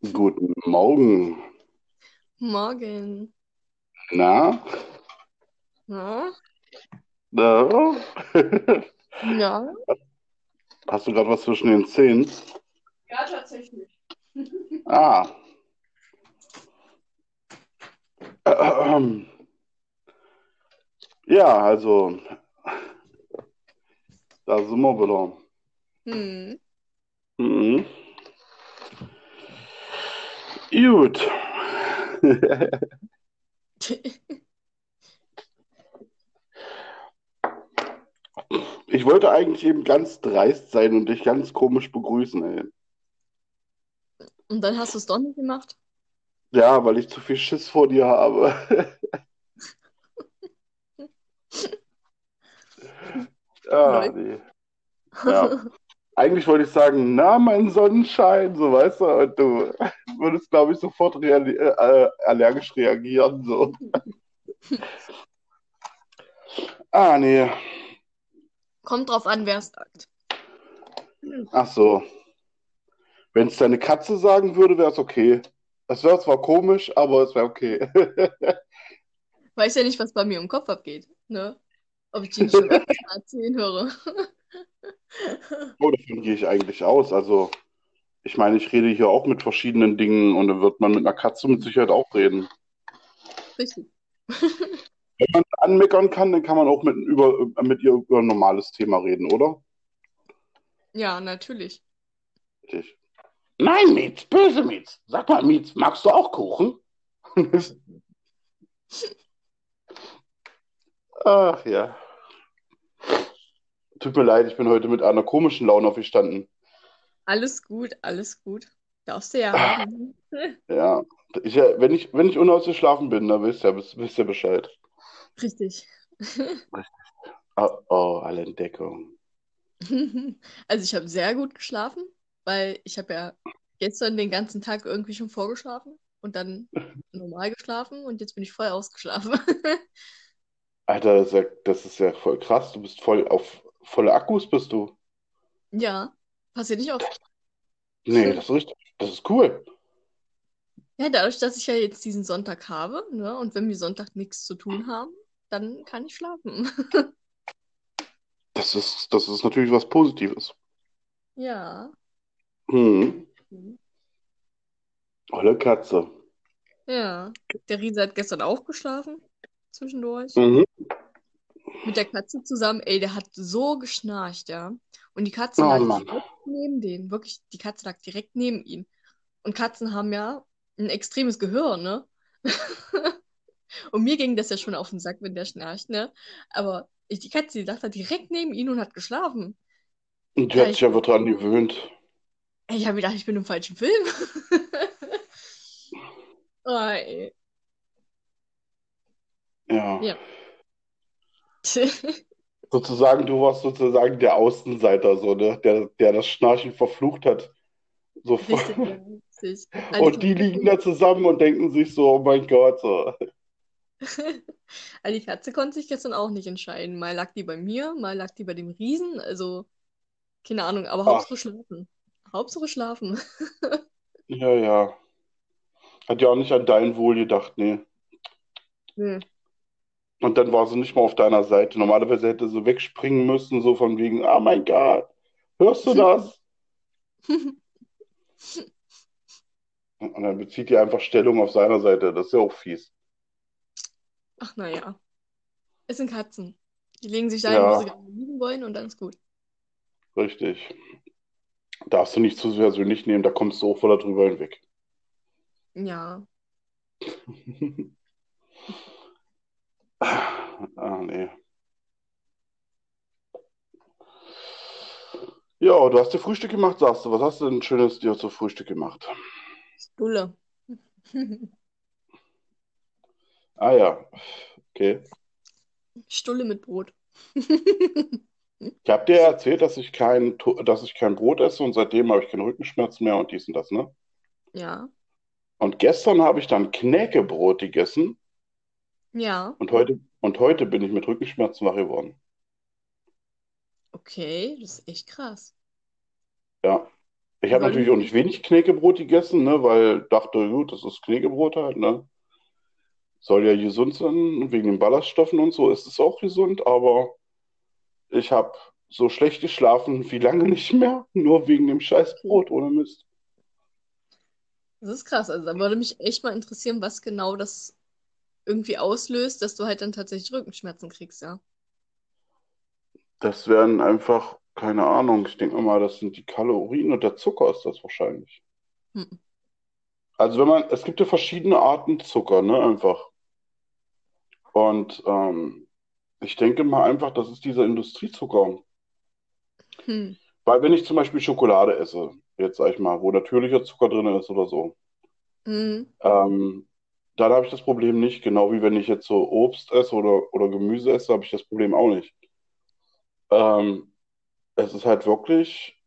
Guten Morgen. Morgen. Na? Ja? Na? Ja? Hast du gerade was zwischen den Zähnen? Ja, tatsächlich. Ah. Ähm. Ja, also, da sind wir wieder. Hm. Mhm. Gut. Ich wollte eigentlich eben ganz dreist sein und dich ganz komisch begrüßen, ey. Und dann hast du es doch nicht gemacht? Ja, weil ich zu viel Schiss vor dir habe. Ah, nee. Ja. Eigentlich wollte ich sagen, na, mein Sonnenschein, so weißt du, und du würdest, glaube ich, sofort reali äh, allergisch reagieren, so. Ah, nee. Kommt drauf an, wer es sagt. Ach so. Wenn es deine Katze sagen würde, wäre es okay. Es wäre zwar komisch, aber es wäre okay. Weiß ja nicht, was bei mir im Kopf abgeht, ne? Ob ich die schon erzählen höre. Oh, davon gehe ich eigentlich aus. Also, ich meine, ich rede hier auch mit verschiedenen Dingen und dann wird man mit einer Katze mit Sicherheit auch reden. Richtig. Wenn man anmeckern kann, dann kann man auch mit, über, mit ihr über ein normales Thema reden, oder? Ja, natürlich. Richtig. Nein, Mietz, böse Mietz. Sag mal, Mietz, magst du auch Kuchen? Ach ja. Tut mir leid, ich bin heute mit einer komischen Laune aufgestanden. Alles gut, alles gut. Darfst du ja haben. Ja, ich, wenn ich, wenn ich unausgeschlafen bin, dann wisst ihr, wisst ihr Bescheid. Richtig. Oh, oh, alle Entdeckung. Also ich habe sehr gut geschlafen, weil ich habe ja gestern den ganzen Tag irgendwie schon vorgeschlafen und dann normal geschlafen und jetzt bin ich voll ausgeschlafen. Alter, das ist ja, das ist ja voll krass. Du bist voll auf volle Akkus, bist du. Ja, passiert nicht oft. Nee, das ist richtig. Das ist cool. Ja, dadurch, dass ich ja jetzt diesen Sonntag habe, ne, und wenn wir Sonntag nichts zu tun haben, dann kann ich schlafen. Das ist, das ist natürlich was Positives. Ja. Hm. Olle Katze. Ja. Der Riese hat gestern auch geschlafen, zwischendurch. Mhm. Mit der Katze zusammen. Ey, der hat so geschnarcht, ja. Und die Katze Oh lag Mann. direkt neben dem. Wirklich, die Katze lag direkt neben ihm. Und Katzen haben ja ein extremes Gehör, ne? Und mir ging das ja schon auf den Sack, wenn der schnarcht, ne? Aber ich, die Katze, die lag da direkt neben ihm und hat geschlafen. Und die hat sich ich, einfach dran gewöhnt. ey, ich habe gedacht, ich bin im falschen Film. Oh, ey. Ja. Ja. Sozusagen, du warst sozusagen der Außenseiter, so, ne? Der, der das Schnarchen verflucht hat. So. Richtig, ja, richtig. Also Und die liegen da zusammen und denken sich so, oh mein Gott. So. Also die Katze konnte sich gestern auch nicht entscheiden. Mal lag die bei mir, mal lag die bei dem Riesen. Also, keine Ahnung, aber Ach, Hauptsache schlafen. Hauptsache schlafen. ja, ja. Hat ja auch nicht an dein Wohl gedacht, nee. Hm. Und dann war sie nicht mal auf deiner Seite. Normalerweise hätte sie wegspringen müssen, so von wegen, oh mein Gott, hörst du das? Und dann bezieht die einfach Stellung auf seiner Seite. Das ist ja auch fies. Ach, naja. Es sind Katzen. Die legen sich dahin, wo sie Ja, gerne liegen wollen und dann ist gut. richtig. Darfst du nicht zu persönlich nehmen, da kommst du auch voll drüber hinweg. Ja. Ah, nee. Ja, du hast dir Frühstück gemacht, sagst du. Was hast du denn Schönes dir zu Frühstück gemacht? Stulle. Ah ja, okay. Stulle mit Brot. Ich habe dir erzählt, dass ich kein, To- dass ich kein Brot esse und seitdem habe ich keine Rückenschmerzen mehr und dies und das, ne? Ja. Und gestern habe ich dann Knäckebrot gegessen Ja. und heute, und heute bin ich mit Rückenschmerzen wach geworden. Okay, das ist echt krass. Ja, Ich habe natürlich auch nicht wenig Knäckebrot gegessen, ne, weil dachte, gut, das ist Knäckebrot halt, ne? Soll ja gesund sein, wegen den Ballaststoffen und so ist es auch gesund, aber ich habe so schlecht geschlafen wie lange nicht mehr, nur wegen dem scheiß Brot ohne Mist. Das ist krass. Also da würde mich echt mal interessieren, was genau das irgendwie auslöst, dass du halt dann tatsächlich Rückenschmerzen kriegst, ja. Das wären einfach, keine Ahnung, ich denke mal, das sind die Kalorien und der Zucker ist das wahrscheinlich. Hm. Also wenn man, es gibt ja verschiedene Arten Zucker, ne, einfach. Und ähm, ich denke mal einfach, das ist dieser Industriezucker. Hm. Weil wenn ich zum Beispiel Schokolade esse, jetzt sag ich mal, wo natürlicher Zucker drin ist oder so, Hm. ähm, dann habe ich das Problem nicht. Genau wie wenn ich jetzt so Obst esse oder, oder Gemüse esse, habe ich das Problem auch nicht. Ähm, es ist halt wirklich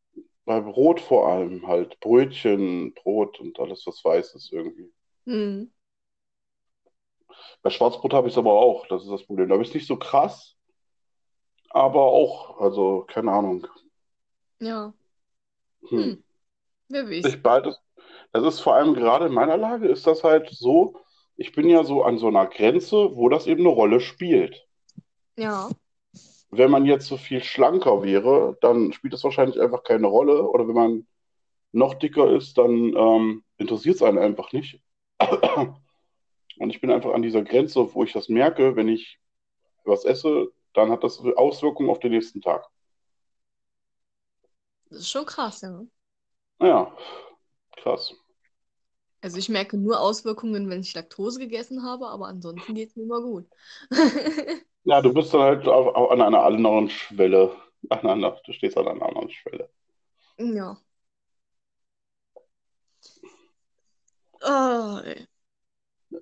bei Brot vor allem halt Brötchen, Brot und alles, was weiß ist irgendwie. Hm. Bei Schwarzbrot habe ich es aber auch, das ist das Problem. Da habe ich es nicht so krass, aber auch, also keine Ahnung. Ja. Hm. Hm. Wer weiß. Ich beides, das ist vor allem gerade in meiner Lage, ist das halt so, ich bin ja so an so einer Grenze, wo das eben eine Rolle spielt. Ja. Wenn man jetzt so viel schlanker wäre, dann spielt das wahrscheinlich einfach keine Rolle. Oder wenn man noch dicker ist, dann ähm, interessiert es einen einfach nicht. Und ich bin einfach an dieser Grenze, wo ich das merke, wenn ich was esse, dann hat das Auswirkungen auf den nächsten Tag. Das ist schon krass, ja. Ja, krass. Also ich merke nur Auswirkungen, wenn ich Laktose gegessen habe, aber ansonsten geht es mir immer gut. Ja, du bist dann halt auf, auf, an einer anderen Schwelle. An einer, du stehst an einer anderen Schwelle. Ja. Oh, ey.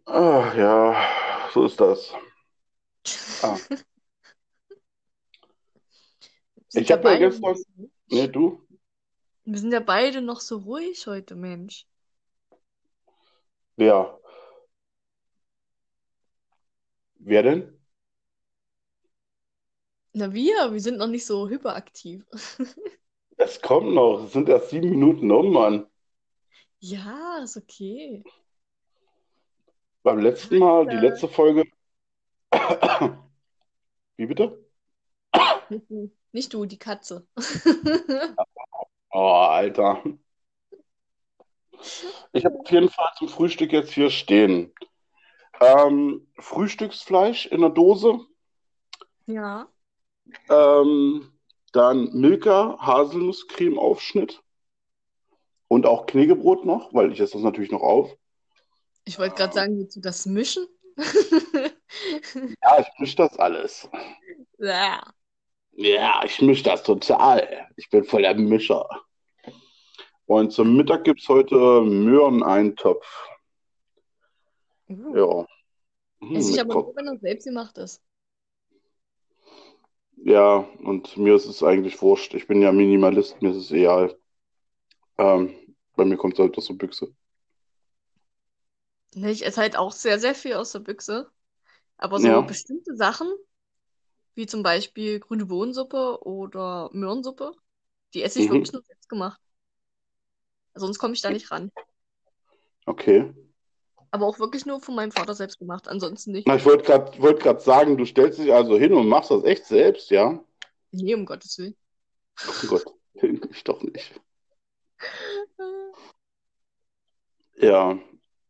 Ah, ja, so ist das. Ah, ich habe ja gestern, nee, du, wir sind ja beide noch so ruhig heute, Mensch. Wer, wer denn? Na wir, wir sind noch nicht so hyperaktiv. Es kommt noch, es sind erst sieben Minuten um, Mann. Ja, ist okay. Beim letzten Mal, die letzte Folge, wie bitte? Nicht du, nicht du, die Katze. Oh, Alter. Ich habe auf jeden Fall zum Frühstück jetzt hier stehen. Ähm, Frühstücksfleisch in der Dose, Ja. ähm, dann Milka Haselnusscreme-Aufschnitt und auch Knäckebrot noch, weil ich esse das natürlich noch auf. Ich wollte gerade sagen, willst du das mischen? Ja, ich mische das alles. Ja. Ja, ich mische das total. Ich bin voll der Mischer. Und zum Mittag gibt es heute Möhreneintopf. Uh. Ja. Hm, Esse ich mit aber nur, wenn er selbst gemacht ist. ja, und mir ist es eigentlich wurscht. Ich bin ja Minimalist, mir ist es egal. Ähm, bei mir kommt es halt aus der Büchse. Ich esse halt auch sehr, sehr viel aus der Büchse. Aber so Ja. bestimmte Sachen, wie zum Beispiel grüne Bohnensuppe oder Möhrensuppe, die esse ich Mhm. wirklich nur selbst gemacht. Sonst komme ich da nicht ran. Okay. Aber auch wirklich nur von meinem Vater selbst gemacht. Ansonsten nicht. Na, ich wollte gerade wollt grad sagen, du stellst dich also hin und machst das echt selbst, ja? Nee, um Gottes Willen. Oh Gott, ich doch nicht. Ja.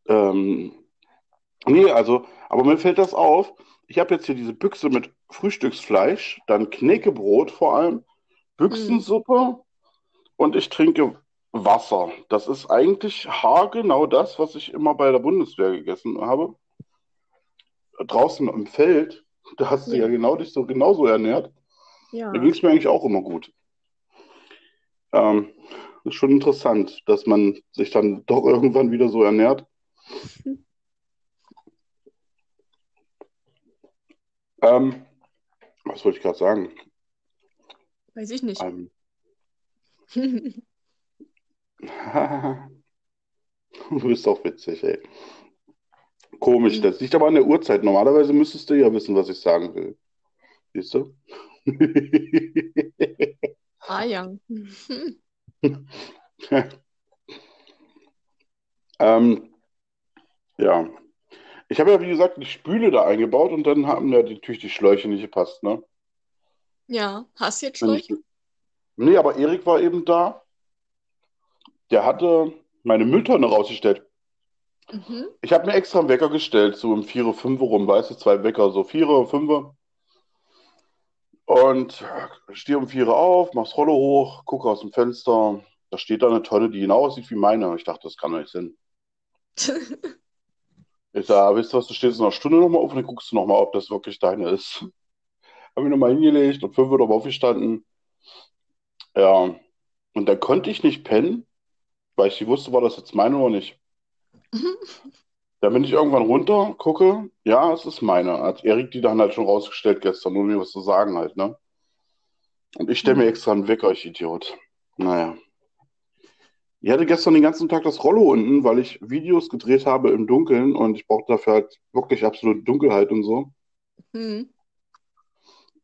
Ähm, nee, also, aber mir fällt das auf. Ich habe jetzt hier diese Büchse mit Frühstücksfleisch, dann Knäckebrot vor allem, Hm. Büchsensuppe und ich trinke Wasser. Das ist eigentlich haargenau das, was ich immer bei der Bundeswehr gegessen habe. Draußen im Feld, da hast du ja Ja. genau dich so genauso ernährt. Ja. Da ging es mir eigentlich auch immer gut. Ähm, ist schon interessant, dass man sich dann doch irgendwann wieder so ernährt. Ähm, was wollte ich gerade sagen? Weiß ich nicht. Ähm, du bist doch witzig, ey. Komisch, das liegt aber an der Uhrzeit. Normalerweise müsstest du ja wissen, was ich sagen will. Siehst du? Ah ja. Ähm, ja. Ich habe ja, wie gesagt, die Spüle da eingebaut und dann haben ja natürlich die Schläuche nicht gepasst, ne? Ja, hast du jetzt Schläuche? nee, aber Erik war eben da. Der hatte meine Mülltonne rausgestellt. Mhm. Ich habe mir extra einen Wecker gestellt, so um 4 Uhr, 5 Uhr rum, weißt du, zwei Wecker, so 4 Uhr, 5 Uhr. Und stehe um 4 Uhr auf, mach's Rolle hoch, gucke aus dem Fenster. Da steht da eine Tonne, die genau aussieht wie meine. Ich dachte, das kann doch nicht sein. Ich sage, wisst ihr was, du stehst in einer Stunde nochmal auf und dann guckst du nochmal, ob das wirklich deine ist. Habe ich nochmal hingelegt und 5 Uhr nochmal aufgestanden. Ja, und dann konnte ich nicht pennen, weil ich nicht wusste, war das jetzt meine oder nicht. Dann bin ich irgendwann runter, gucke, ja, es ist meine. Hat Erik die dann halt schon rausgestellt gestern, ohne mir was zu sagen halt, ne? Und ich stelle mir extra einen Wecker, ich Idiot. Naja. Ich hatte gestern den ganzen Tag das Rollo unten, weil ich Videos gedreht habe im Dunkeln und ich brauchte dafür halt wirklich absolute Dunkelheit und so. Hm.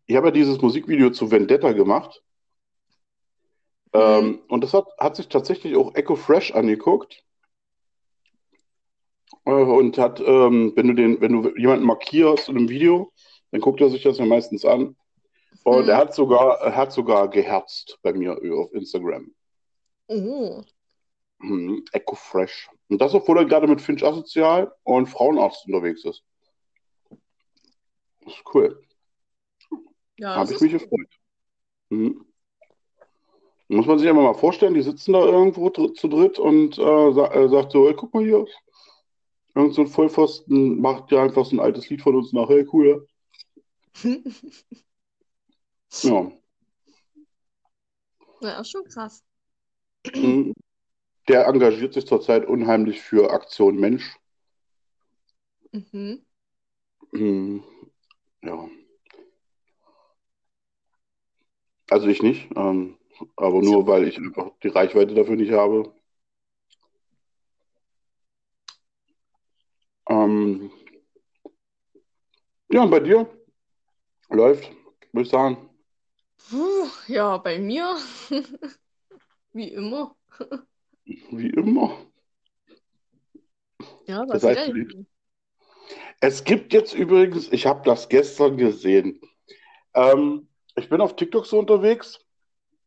Ich habe ja dieses Musikvideo zu Vendetta gemacht. Ähm, und das hat, hat sich tatsächlich auch Echo Fresh angeguckt. Äh, und hat, ähm, wenn du den, wenn du jemanden markierst in einem Video, dann guckt er sich das ja meistens an. Und Hm. er hat sogar, er hat sogar geherzt bei mir auf Instagram. Oh. Mhm, Echo Fresh. Und das, obwohl er gerade mit Finch Asozial und Frauenarzt unterwegs ist. Das ist cool. Ja, habe ich mich gefreut. Mhm. Muss man sich einfach mal vorstellen, die sitzen da irgendwo dr zu dritt und äh, sa äh, sagt so, ey, guck mal hier, irgend so ein Vollpfosten macht ja einfach so ein altes Lied von uns nach, hey, cool. Ja. ja, ist schon krass. Mhm. Der engagiert sich zurzeit unheimlich für Aktion Mensch. Mhm. Mhm. Ja. Also ich nicht, ähm, aber nur weil ich einfach die Reichweite dafür nicht habe. Ähm, ja, und bei dir läuft, würde ich sagen. Puh, ja, bei mir, wie immer. Wie immer. Ja, Das was heißt, du hin. es gibt jetzt übrigens, ich habe das gestern gesehen. Ähm, ich bin auf TikTok so unterwegs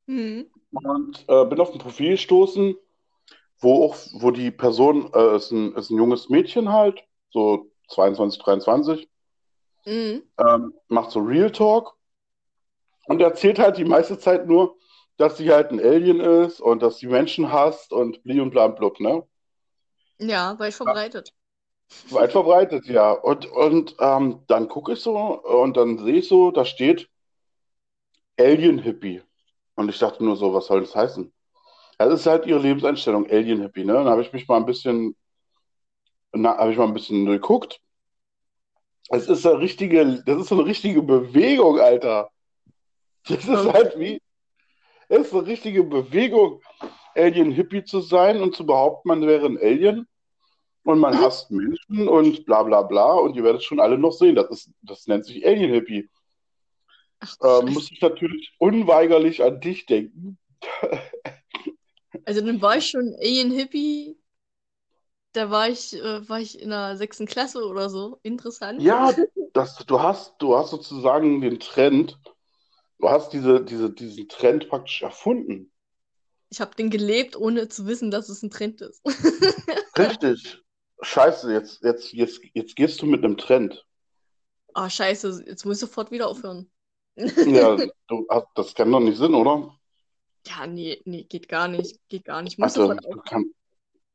Hm. und äh, bin auf ein Profil gestoßen, wo auch, wo die Person, äh, ist ein, ist ein junges Mädchen halt, so 22, 23, Mhm. ähm, macht so Real Talk und erzählt halt die meiste Zeit nur, dass sie halt ein Alien ist und dass sie Menschen hasst und bli und bla und blub, ne? Ja, weit verbreitet. Weit verbreitet, ja. Und, und ähm, dann gucke ich so und dann sehe ich so, da steht Alien Hippie. Und ich dachte nur so, was soll das heißen? Das ist halt ihre Lebenseinstellung, Alien Hippie, ne? Dann habe ich mich mal ein bisschen, habe ich mal ein bisschen geguckt. Es ist eine richtige, das ist so eine richtige Bewegung, Alter. Das ist halt wie, es ist eine richtige Bewegung, Alien Hippie zu sein und zu behaupten, man wäre ein Alien und man hasst Menschen und bla bla bla und ihr werdet schon alle noch sehen. Das ist, das nennt sich Alien Hippie. Ach, Scheiße. muss ich natürlich unweigerlich an dich denken. Also dann war ich schon Alien Hippie. Da war ich, äh, war ich in der sechsten Klasse oder so. Interessant. Ja, das, du hast, du hast sozusagen den Trend, du hast diese, diese, diesen Trend praktisch erfunden. Ich habe den gelebt, ohne zu wissen, dass es ein Trend ist. Richtig. Scheiße, jetzt, jetzt, jetzt, jetzt gehst du mit einem Trend. Ah, scheiße, jetzt muss ich sofort wieder aufhören. Ja, du, hast- das kann doch nicht Sinn, oder? Ja, nee, nee, geht gar nicht. Geht gar nicht. Ich muss Alter, sofort du, kann,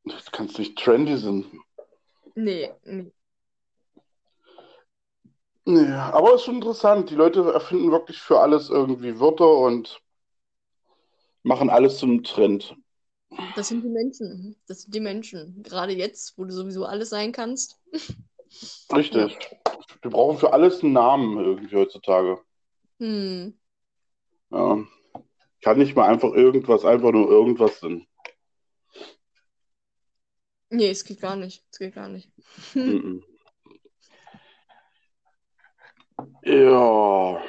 du kannst nicht trendy sein. Nee, nee. Ja, aber es ist schon interessant. Die Leute erfinden wirklich für alles irgendwie Wörter und machen alles zu einem Trend. Das sind die Menschen. Das sind die Menschen. Gerade jetzt, wo du sowieso alles sein kannst. Richtig. Wir brauchen für alles einen Namen irgendwie heutzutage. Hm. Ja. Kann nicht mal einfach irgendwas, einfach nur irgendwas sein. Nee, es geht gar nicht. Es geht gar nicht. Mhm. Ja.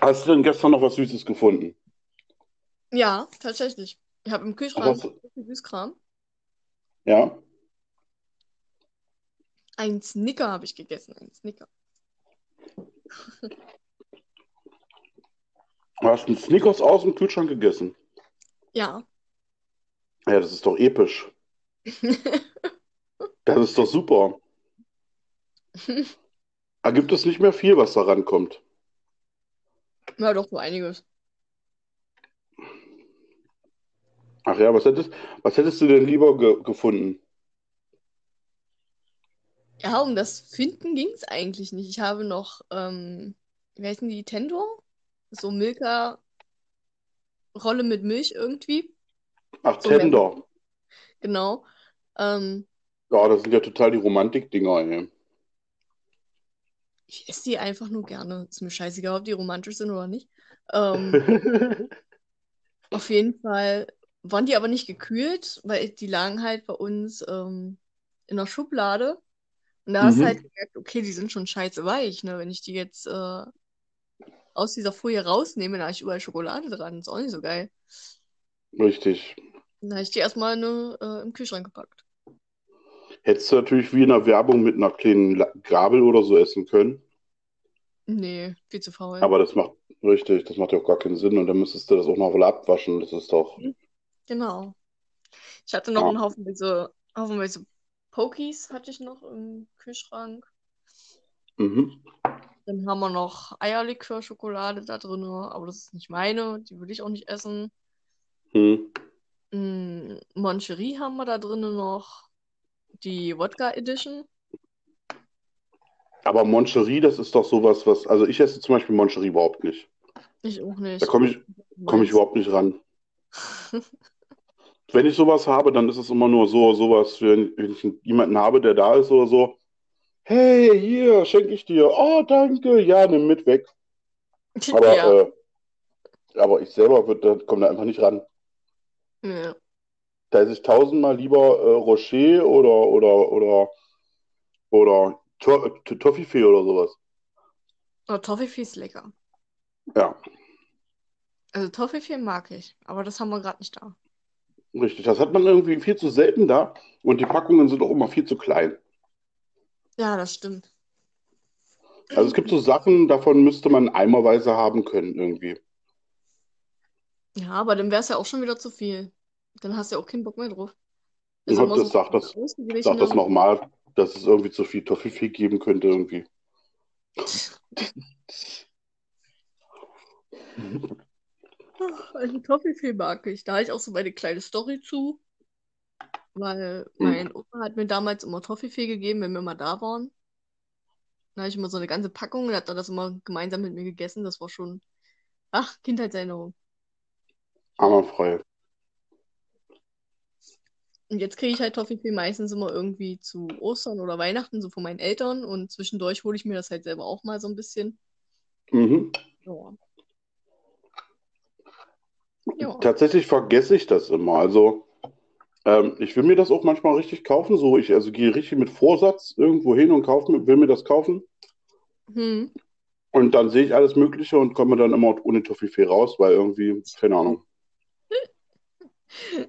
Hast du denn gestern noch was Süßes gefunden? Ja, tatsächlich. Ich habe im Was Kühlschrank viel Süßkram. Ja. Ein Snicker habe ich gegessen. Ein Snicker. Du hast einen Snickers aus dem Kühlschrank gegessen. Ja. Ja, das ist doch episch. Das ist doch super. Da gibt es nicht mehr viel, was da rankommt. Ja, doch, so einiges. Ach ja, was hättest, was hättest du denn lieber ge gefunden? Ja, um das Finden ging es eigentlich nicht. Ich habe noch, ähm, wie heißen die, Tendor? So Milka-Rolle mit Milch irgendwie. Ach, So mehr. Tender. Genau. Ähm, Ja, das sind ja total die Romantik-Dinger, ey. ich esse die einfach nur gerne. Ist mir scheißegal, ob die romantisch sind oder nicht. Ähm, auf jeden Fall waren die aber nicht gekühlt, weil die lagen halt bei uns ähm, in der Schublade. Und da hast du Mhm. halt gemerkt, okay, die sind schon scheiße weich, ne? Wenn ich die jetzt äh, aus dieser Folie rausnehme, da habe ich überall Schokolade dran. Ist auch nicht so geil. Richtig. Dann habe ich die erstmal ne, äh, im Kühlschrank gepackt. Hättest du natürlich wie in der Werbung mit einer kleinen Gabel oder so essen können. Nee, viel zu faul. Aber das macht, richtig, das macht ja auch gar keinen Sinn. Und dann müsstest du das auch noch mal abwaschen. Das ist doch, Genau. Ich hatte noch ja. einen Haufenweise, Haufenweise Pokies hatte ich noch im Kühlschrank. Mhm. Dann haben wir noch Eierlikör-Schokolade da drin, aber das ist nicht meine, die will ich auch nicht essen. Hm. Mm, Moncherie haben wir da drin noch. Die Wodka Edition. Aber Moncherie, das ist doch sowas, was, also ich esse zum Beispiel Moncherie überhaupt nicht. Ich auch Da nicht. komme ich, komme ich überhaupt nicht ran. Wenn ich sowas habe, dann ist es immer nur so, sowas, wenn, wenn ich jemanden habe, der da ist oder so. Hey, hier, schenke ich dir. Oh, danke. Ja, nimm mit weg. Aber, Ja. äh, aber ich selber komme da einfach nicht ran. Ja. Da esse ich tausendmal lieber äh, Rocher oder, oder, oder, oder To To- Toffifee oder sowas. Aber Toffifee ist lecker. Ja, Also Toffifee mag ich, aber das haben wir gerade nicht da. Richtig. Das hat man irgendwie viel zu selten da und die Packungen sind auch immer viel zu klein. Ja, das stimmt. Also es gibt so Sachen, davon müsste man eimerweise haben können irgendwie. Ja, aber dann wäre es ja auch schon wieder zu viel. Dann hast du ja auch keinen Bock mehr drauf. Also Ja, immer das so sagt das, sag das nochmal, dass es irgendwie zu viel Toffifee geben könnte irgendwie. Also Toffifee mag ich. Da habe ich auch so meine kleine Story zu. Weil mein Opa hat mir damals immer Toffifee gegeben, wenn wir mal da waren. Da habe ich immer so eine ganze Packung und hat dann das immer gemeinsam mit mir gegessen. Das war schon, ach, Kindheitserinnerung. Einwandfrei. Und jetzt kriege ich halt Toffifee meistens immer irgendwie zu Ostern oder Weihnachten, so von meinen Eltern. Und zwischendurch hole ich mir das halt selber auch mal so ein bisschen. Mhm. Ja. Ja. Tatsächlich vergesse ich das immer. Also ähm, ich will mir das auch manchmal richtig kaufen. So, ich also gehe richtig mit Vorsatz irgendwo hin und kaufe, will mir das kaufen. Hm. Und dann sehe ich alles Mögliche und komme dann immer ohne Toffifee raus, weil irgendwie, keine Ahnung.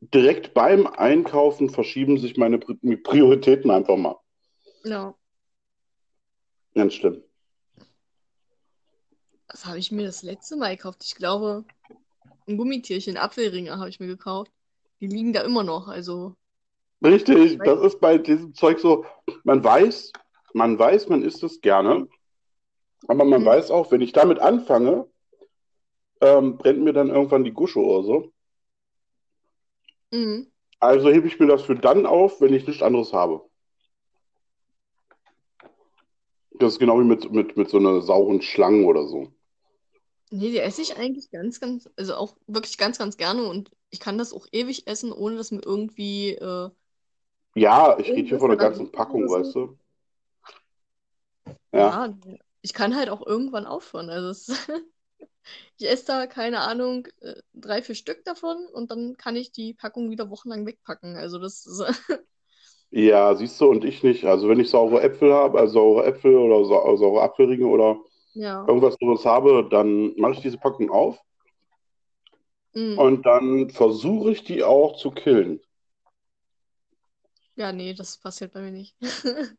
Direkt beim Einkaufen verschieben sich meine Pri Prioritäten einfach mal. Ja. Ganz schlimm. Was habe ich mir das letzte Mal gekauft? Ich glaube, ein Gummitierchen, Apfelringe habe ich mir gekauft. Die liegen da immer noch. Also, Richtig, das ist bei diesem Zeug so, man weiß, man weiß, man isst es gerne, aber man Mhm. weiß auch, wenn ich damit anfange, ähm, brennt mir dann irgendwann die Gusche oder so. mhm. Also hebe ich mir das für dann auf, wenn ich nichts anderes habe. Das ist genau wie mit, mit, mit so einer sauren Schlange oder so. Nee, die esse ich eigentlich ganz, ganz, also auch wirklich ganz, ganz gerne und ich kann das auch ewig essen, ohne dass mir irgendwie, äh, Ja, ich rede hier Irgendwas von der ganzen Packung, oder weißt so. du? Ja, ja, ich kann halt auch irgendwann aufhören. Also es, ich esse da, keine Ahnung, äh, drei, vier Stück davon und dann kann ich die Packung wieder wochenlang wegpacken. Also das ist, ja, siehst du, und ich nicht. Also wenn ich saure Äpfel habe, also saure Äpfel oder sa saure Apfelringe oder ja. irgendwas sowas habe, dann mache ich diese Packung auf Hm. und dann versuche ich die auch zu killen. Ja, nee, das passiert bei mir nicht.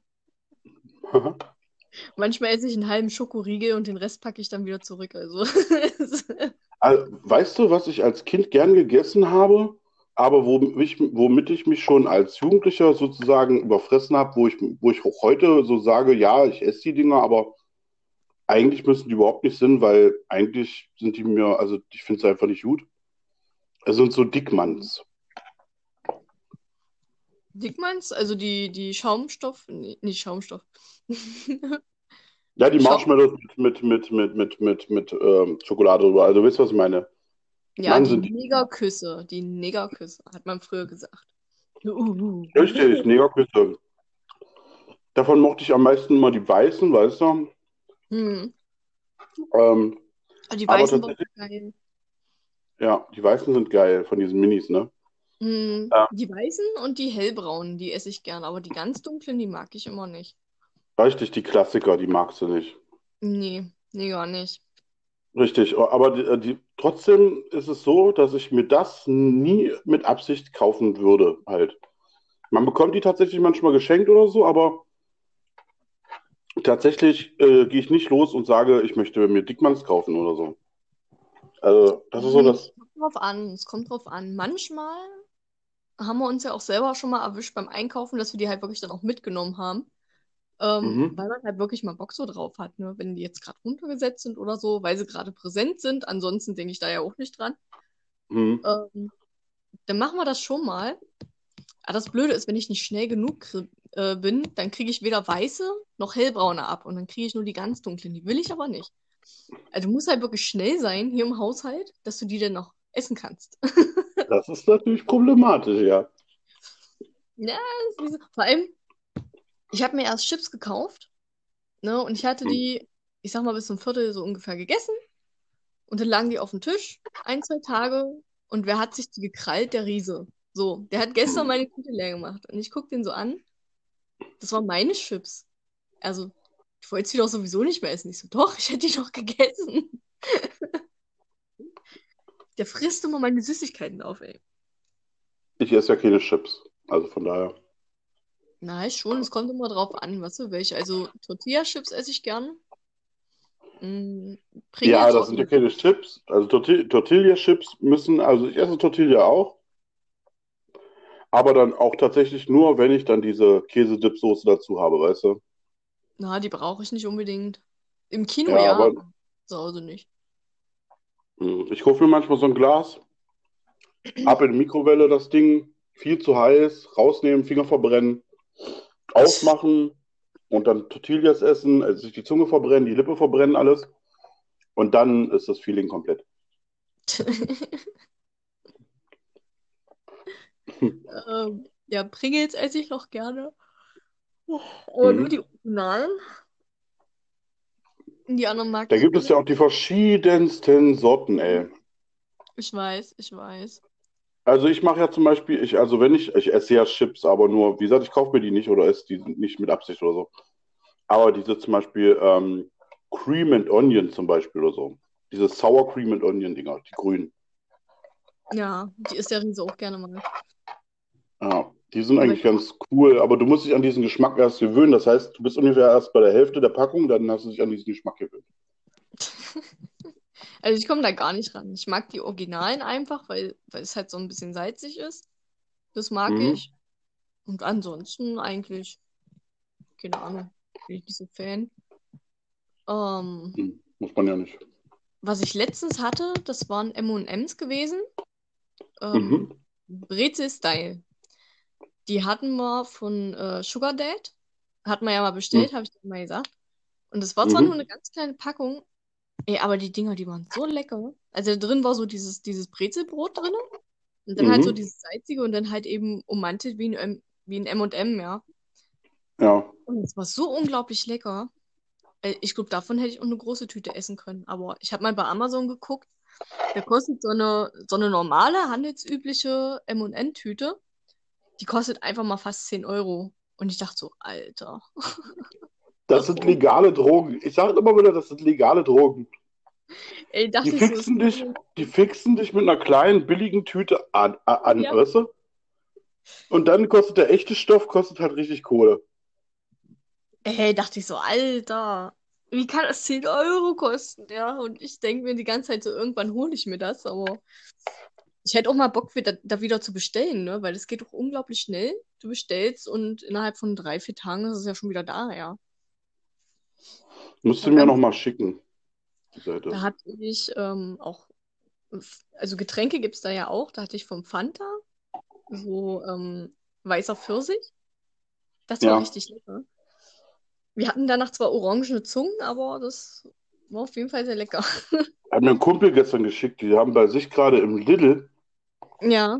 Manchmal esse ich einen halben Schokoriegel und den Rest packe ich dann wieder zurück. Also, Also, weißt du, was ich als Kind gern gegessen habe, aber womit ich, womit ich mich schon als Jugendlicher sozusagen überfressen habe, wo ich, wo ich auch heute so sage, ja, ich esse die Dinger, aber eigentlich müssen die überhaupt nicht Sinn, weil eigentlich sind die mir, also ich finde es einfach nicht gut. Es sind so Dickmanns. Dickmanns, also die, die Schaumstoff, nee, nicht Schaumstoff. Ja, die Marshmallows mit, mit, mit, mit, mit, mit ähm, Schokolade drüber. Also, wisst ihr, was ich meine? Ja, Mann, die sind Negerküsse, die Negerküsse, hat man früher gesagt. Richtig, Negerküsse. Davon mochte ich am meisten immer die weißen, weißt du? Hm. Ähm, die weißen tatsächlich- geil. ja, die weißen sind geil von diesen Minis, ne? Hm. Ja. Die weißen und die hellbraunen, die esse ich gern, aber die ganz dunklen, die mag ich immer nicht. Richtig, die Klassiker, die magst du nicht. Nee, nee, gar nicht. Richtig, aber die, die, trotzdem ist es so, dass ich mir das nie mit Absicht kaufen würde, halt. Man bekommt die tatsächlich manchmal geschenkt oder so, aber tatsächlich äh, gehe ich nicht los und sage, ich möchte mir Dickmanns kaufen oder so. Also, das ist so Hm, das. Es kommt drauf an, es kommt drauf an. Manchmal haben wir uns ja auch selber schon mal erwischt beim Einkaufen, dass wir die halt wirklich dann auch mitgenommen haben. Ähm, Mhm. weil man halt wirklich mal Bock so drauf hat, ne? Wenn die jetzt gerade runtergesetzt sind oder so, weil sie gerade präsent sind. Ansonsten denke ich da ja auch nicht dran. Mhm. Ähm, dann machen wir das schon mal. Aber das Blöde ist, wenn ich nicht schnell genug äh, bin, dann kriege ich weder weiße noch hellbraune ab. Und dann kriege ich nur die ganz dunklen. Die will ich aber nicht. Also du musst halt wirklich schnell sein hier im Haushalt, dass du die dann noch essen kannst. Das ist natürlich problematisch, ja. Ja, das ist vor allem, ich habe mir erst Chips gekauft, ne, und ich hatte die, ich sag mal, bis zum Viertel so ungefähr gegessen. Und dann lagen die auf dem Tisch, ein, zwei Tage, und wer hat sich die gekrallt? Der Riese. So, der hat gestern meine Tüte leer gemacht. Und ich guck den so an. Das waren meine Chips. Also, ich wollte sie doch sowieso nicht mehr essen. Ich so, doch, ich hätte die doch gegessen. Der frisst immer meine Süßigkeiten auf, ey. Ich esse ja keine Chips. Also von daher. Nein, schon, es kommt immer drauf an, was du welche. Also Tortilla-Chips esse ich gern. Mm, Ja, das sind ja keine Chips. Also Torti Tortilla-Chips müssen, also ich esse Tortilla auch. Aber dann auch tatsächlich nur, wenn ich dann diese Käsedipsoße dazu habe, weißt du? Na, die brauche ich nicht unbedingt. Im Kino Ja, ja, aber- zu Hause nicht. Hm, Ich kaufe mir manchmal so ein Glas, ab in die Mikrowelle das Ding, viel zu heiß, rausnehmen, Finger verbrennen, aufmachen und dann Tortillas essen, also sich die Zunge verbrennen, die Lippe verbrennen, alles. Und dann ist das Feeling komplett. Ähm, ja, Pringles esse ich noch gerne. Aber Mhm. nur die Originalen. Die anderen mag Da gibt es ja auch die verschiedensten Sorten, ey. Ich weiß, ich weiß. Also ich mache ja zum Beispiel, ich, also wenn ich, ich esse ja Chips, aber nur, wie gesagt, ich kaufe mir die nicht oder esse die nicht mit Absicht oder so. Aber diese zum Beispiel ähm, Cream and Onion zum Beispiel oder so. Diese Sour Cream and Onion Dinger, die grünen. Ja, die isst der Riese auch gerne mal. Ja, die sind eigentlich ich- ganz cool, aber du musst dich an diesen Geschmack erst gewöhnen. Das heißt, du bist ungefähr erst bei der Hälfte der Packung, dann hast du dich an diesen Geschmack gewöhnt. Also ich komme da gar nicht ran. Ich mag die Originalen einfach, weil, weil es halt so ein bisschen salzig ist. Das mag Mhm. ich. Und ansonsten eigentlich, keine Ahnung, bin ich nicht so Fan. Ähm, Hm, muss man ja nicht. was ich letztens hatte, das waren M&M's gewesen. Ähm, Mhm. Brezel-Style. Die hatten wir von äh, Sugar Dad. Hat man ja mal bestellt, habe ich dir mal gesagt. Und es war zwar Mhm. nur eine ganz kleine Packung, ey, aber die Dinger, die waren so lecker. Also drin war so dieses, dieses Brezelbrot drin. Und dann halt Mhm. so dieses salzige und dann halt eben ummantelt wie ein, M- wie ein M&M, ja. Ja, Und es war so unglaublich lecker. Äh, Ich glaube, davon hätte ich auch eine große Tüte essen können. Aber ich habe mal bei Amazon geguckt. Da kostet so eine, so eine normale, handelsübliche M&M-Tüte, die kostet einfach mal fast 10 Euro. Und ich dachte so, Alter. das sind legale Drogen. Ich sage immer wieder, das sind legale Drogen. Ey, Die ich so, fixen ist dich, die fixen dich mit einer kleinen, billigen Tüte an, an Ja. weißt du? Und dann kostet der echte Stoff, kostet halt richtig Kohle. Ey, dachte ich so, Alter, wie kann das 10 Euro kosten? Ja, und ich denke mir die ganze Zeit so, irgendwann hole ich mir das, aber ich hätte auch mal Bock, wieder, da wieder zu bestellen, ne? Weil es geht doch unglaublich schnell. Du bestellst und innerhalb von drei, vier Tagen ist es ja schon wieder da, ja. Musst du mir ganz- noch mal schicken. Die Seite. Da hatte ich ähm, auch, also Getränke gibt es da ja auch. Da hatte ich vom Fanta so ähm, weißer Pfirsich. Das war Ja. richtig lecker. Wir hatten danach zwar orangene Zungen, aber das war auf jeden Fall sehr lecker. Hat mir ein Kumpel gestern geschickt, die haben bei sich gerade im Lidl, Ja,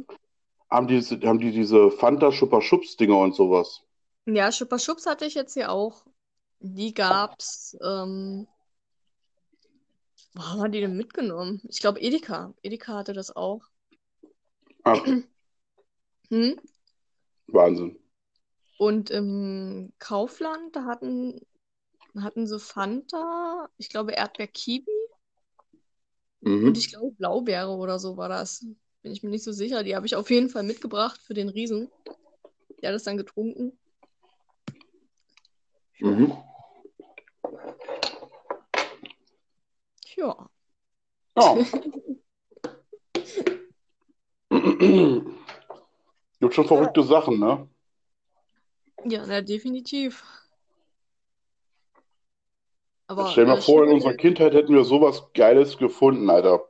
haben die, haben die diese Fanta Schupper Schubs Dinger und sowas. ja, Chupa Chups hatte ich jetzt hier auch. Die gab's, ähm, wo haben wir die denn mitgenommen? Ich glaube Edeka. Edeka hatte das auch. Ach, Hm? Wahnsinn. Und im Kaufland, da hatten, hatten sie Fanta, ich glaube Erdbeer-Kiwi Mhm. und ich glaube Blaubeere oder so war das. Bin ich mir nicht so sicher. Die habe ich auf jeden Fall mitgebracht für den Riesen. Der hat das dann getrunken. Mhm. Ja. Ja. Gibt schon verrückte Sachen, ne? Ja, na, definitiv. Aber Stell dir mal vor, in unserer Kindheit hätten wir sowas Geiles gefunden, Alter.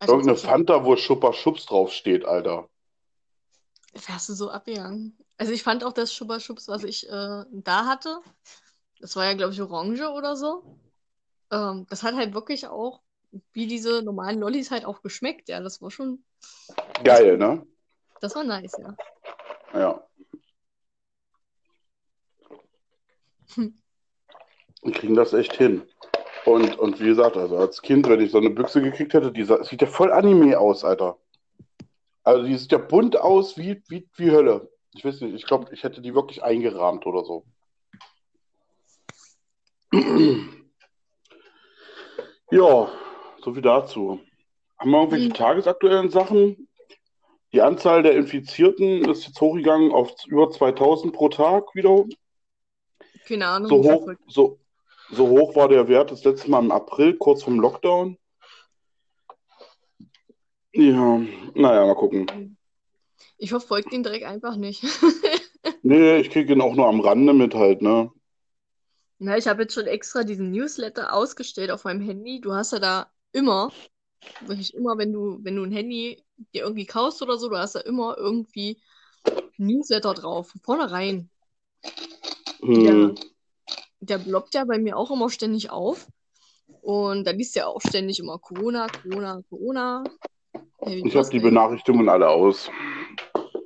Also Irgendeine so- Fanta, wo Schupper Schubs draufsteht, Alter. Wärst du so abgegangen? Also ich fand auch das Schubberschubs, was ich äh, da hatte, das war ja, glaube ich, Orange oder so. Ähm, das hat halt wirklich auch, wie diese normalen Lollis halt auch geschmeckt. Ja, das war schon, Geil, ne? das war nice, ja. Ja. Hm. Wir kriegen das echt hin. Und, und wie gesagt, also als Kind, wenn ich so eine Büchse gekriegt hätte, die sieht ja voll Anime aus, Alter. Also die sieht ja bunt aus wie, wie, wie Hölle. Ich weiß nicht, ich glaube, ich hätte die wirklich eingerahmt oder so. Ja, so viel dazu. Haben wir irgendwelche Hm. tagesaktuellen Sachen? Die Anzahl der Infizierten ist jetzt hochgegangen auf über 2000 pro Tag wieder. Keine Ahnung. So hoch, so, so hoch war der Wert das letzte Mal im April, kurz vorm Lockdown. Ja, naja, mal gucken. Ich verfolge den Dreck einfach nicht. Nee, ich kriege ihn auch nur am Rande mit halt, ne? Na, ich habe jetzt schon extra diesen Newsletter ausgestellt auf meinem Handy. Du hast ja da immer, wirklich immer, wenn du, wenn du ein Handy dir irgendwie kaufst oder so, du hast da immer irgendwie Newsletter drauf, von vornherein. Hm, Der bloppt ja bei mir auch immer ständig auf. Und da liest ja auch ständig immer Corona, Corona, Corona. Hey, ich habe die. Benachrichtigungen alle aus.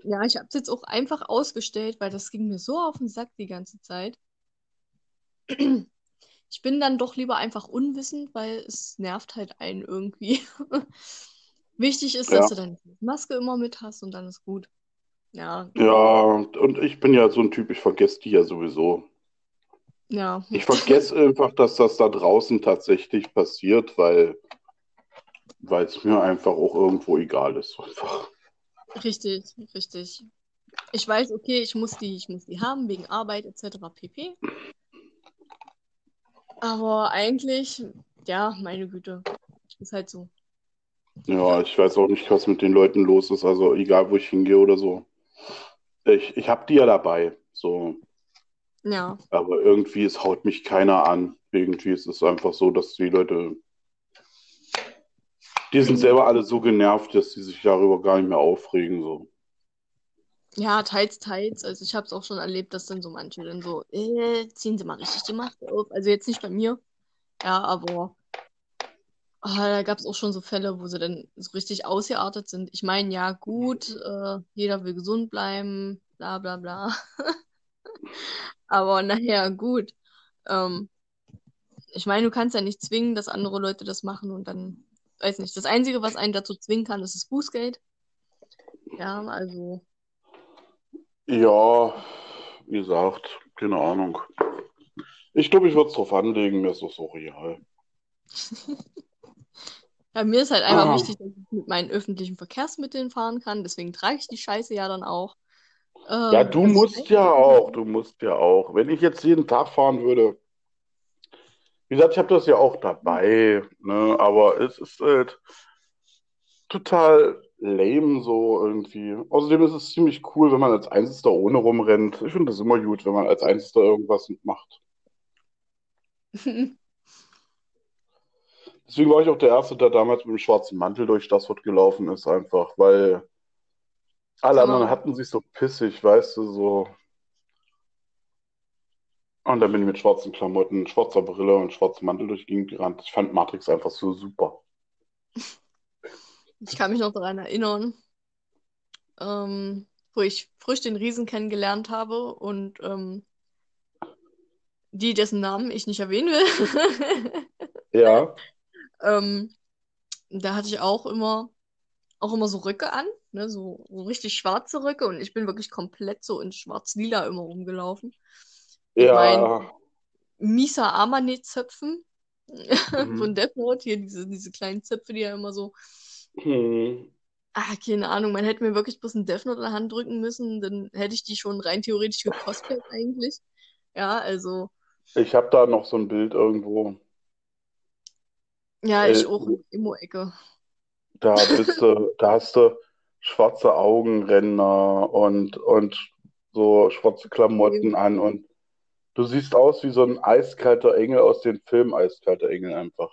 Ja, ich habe es jetzt auch einfach ausgestellt, weil das ging mir so auf den Sack die ganze Zeit. Ich bin dann doch lieber einfach unwissend, weil es nervt halt einen irgendwie. Wichtig ist, Ja. dass du deine Maske immer mit hast und dann ist gut. Ja, Ja, und ich bin ja so ein Typ, ich vergesse die ja sowieso. Ja. Ich vergesse einfach, dass das da draußen tatsächlich passiert, weil weil es mir einfach auch irgendwo egal ist. Einfach. Richtig, richtig. Ich weiß, okay, ich muss die, ich muss die haben wegen Arbeit etc. pp. Aber eigentlich, ja, meine Güte, ist halt so. Ja, ich weiß auch nicht, was mit den Leuten los ist. Also egal, wo ich hingehe oder so. Ich, ich habe die ja dabei. So. Ja, Aber irgendwie, es haut mich keiner an. Irgendwie ist es einfach so, dass die Leute, die sind selber alle so genervt, dass sie sich darüber gar nicht mehr aufregen. So. ja, teils, teils. Also ich habe es auch schon erlebt, dass dann so manche dann so, äh, ziehen Sie mal richtig die Maske auf. Also jetzt nicht bei mir, ja, aber ah, da gab es auch schon so Fälle, wo sie dann so richtig ausgeartet sind. Ich meine, ja, gut, äh, jeder will gesund bleiben, bla bla bla. Aber naja, gut. Ähm, ich meine, du kannst ja nicht zwingen, dass andere Leute das machen und dann, weiß nicht, das Einzige, was einen dazu zwingen kann, ist das Bußgeld. Ja, also, Ja, wie gesagt, keine Ahnung. Ich glaube, ich würde es drauf anlegen, mir ist das so real. Ja, mir ist halt einfach Ah. wichtig, dass ich mit meinen öffentlichen Verkehrsmitteln fahren kann. Deswegen trage ich die Scheiße ja dann auch. Ja, Ähm, du musst ja auch, du musst ja auch. Wenn ich jetzt jeden Tag fahren würde, wie gesagt, ich habe das ja auch dabei, ne? Aber es ist halt total lame so irgendwie. Außerdem ist es ziemlich cool, wenn man als Einziger ohne rumrennt. Ich finde das immer gut, wenn man als Einziger irgendwas macht. Deswegen war ich auch der Erste, der damals mit dem schwarzen Mantel durch Stassfurt gelaufen ist, einfach, weil alle man- anderen hatten sich so pissig, weißt du, so. Und dann bin ich mit schwarzen Klamotten, schwarzer Brille und schwarzem Mantel durch die Gegend gerannt. Ich fand Matrix einfach so super. Ich kann mich noch daran erinnern, ähm, wo ich frisch den Riesen kennengelernt habe und ähm, die, dessen Namen ich nicht erwähnen will. Ja, ähm, da hatte ich auch immer, auch immer so Röcke an, ne, so, so richtig schwarze Röcke und ich bin wirklich komplett so in schwarz-lila immer rumgelaufen. Ja, Misa Amane-Zöpfen Mhm. von Death Note, hier diese, diese kleinen Zöpfe, die ja immer so hm. Ah, keine Ahnung, man hätte mir wirklich bloß ein Death Note in der Hand drücken müssen, dann hätte ich die schon rein theoretisch gecosplayt eigentlich. Ja, also, Ich habe da noch so ein Bild irgendwo. ja, ich Äh, auch in der Emo-Ecke. Da bist du, da hast du schwarze Augenränder und, und so schwarze Klamotten an und du siehst aus wie so ein eiskalter Engel aus dem Film Eiskalter Engel einfach.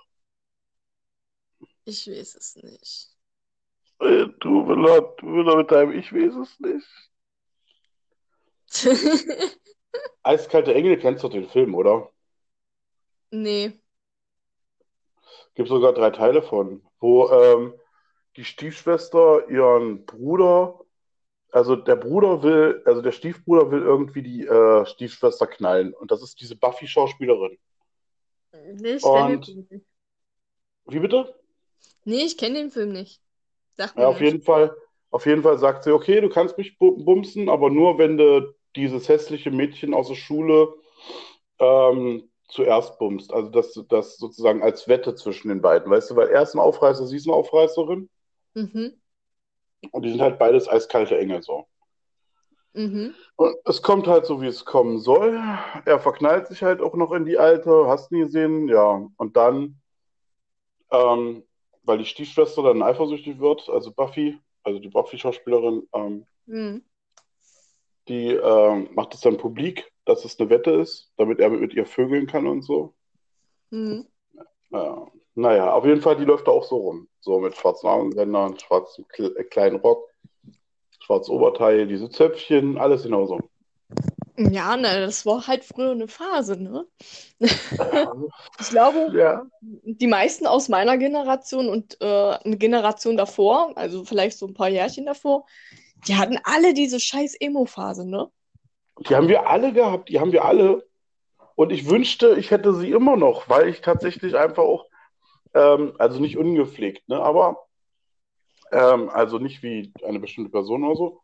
Ich weiß es nicht. Du Willa mit deinem Ich weiß es nicht. Eiskalter Engel kennst du den Film, oder? Nee. Gibt sogar drei Teile von, wo ähm, die Stiefschwester ihren Bruder, also der Bruder will, also der Stiefbruder will irgendwie die äh, Stiefschwester knallen. Und das ist diese Buffy-Schauspielerin. Nee, ich kenne den Film nicht. Wie bitte? Nee, ich kenne den Film nicht. Sag mir Ja, auf nicht. jeden Fall, auf jeden Fall sagt sie, okay, du kannst mich bu- bumsen, aber nur wenn du dieses hässliche Mädchen aus der Schule ähm, zuerst bummst. Also das, das sozusagen als Wette zwischen den beiden, weißt du, weil er ist ein Aufreißer, sie ist eine Aufreißerin Mhm. und die sind halt beides eiskalte Engel so. Mhm. Und es kommt halt so, wie es kommen soll. Er verknallt sich halt auch noch in die Alte, hast nie gesehen, ja. Und dann, ähm, weil die Stiefschwester dann eifersüchtig wird, also Buffy, also die Buffy-Schauspielerin, ähm, Mhm. die ähm, macht es dann publik, dass es eine Wette ist, damit er mit ihr vögeln kann und so. Mhm. Ja. Naja, auf jeden Fall, die läuft da auch so rum. So mit schwarzen Armbändern, schwarzem Kle äh, kleinen Rock, schwarzes Oberteil, diese Zöpfchen, alles genauso. Ja, na, das war halt früher eine Phase, ne? Ich glaube, Ja. die meisten aus meiner Generation und äh, eine Generation davor, also vielleicht so ein paar Jährchen davor, die hatten alle diese scheiß Emo-Phase, ne? Die haben wir alle gehabt, die haben wir alle. Und ich wünschte, ich hätte sie immer noch, weil ich tatsächlich einfach auch, ähm, also nicht ungepflegt, ne, aber, ähm, also nicht wie eine bestimmte Person oder so,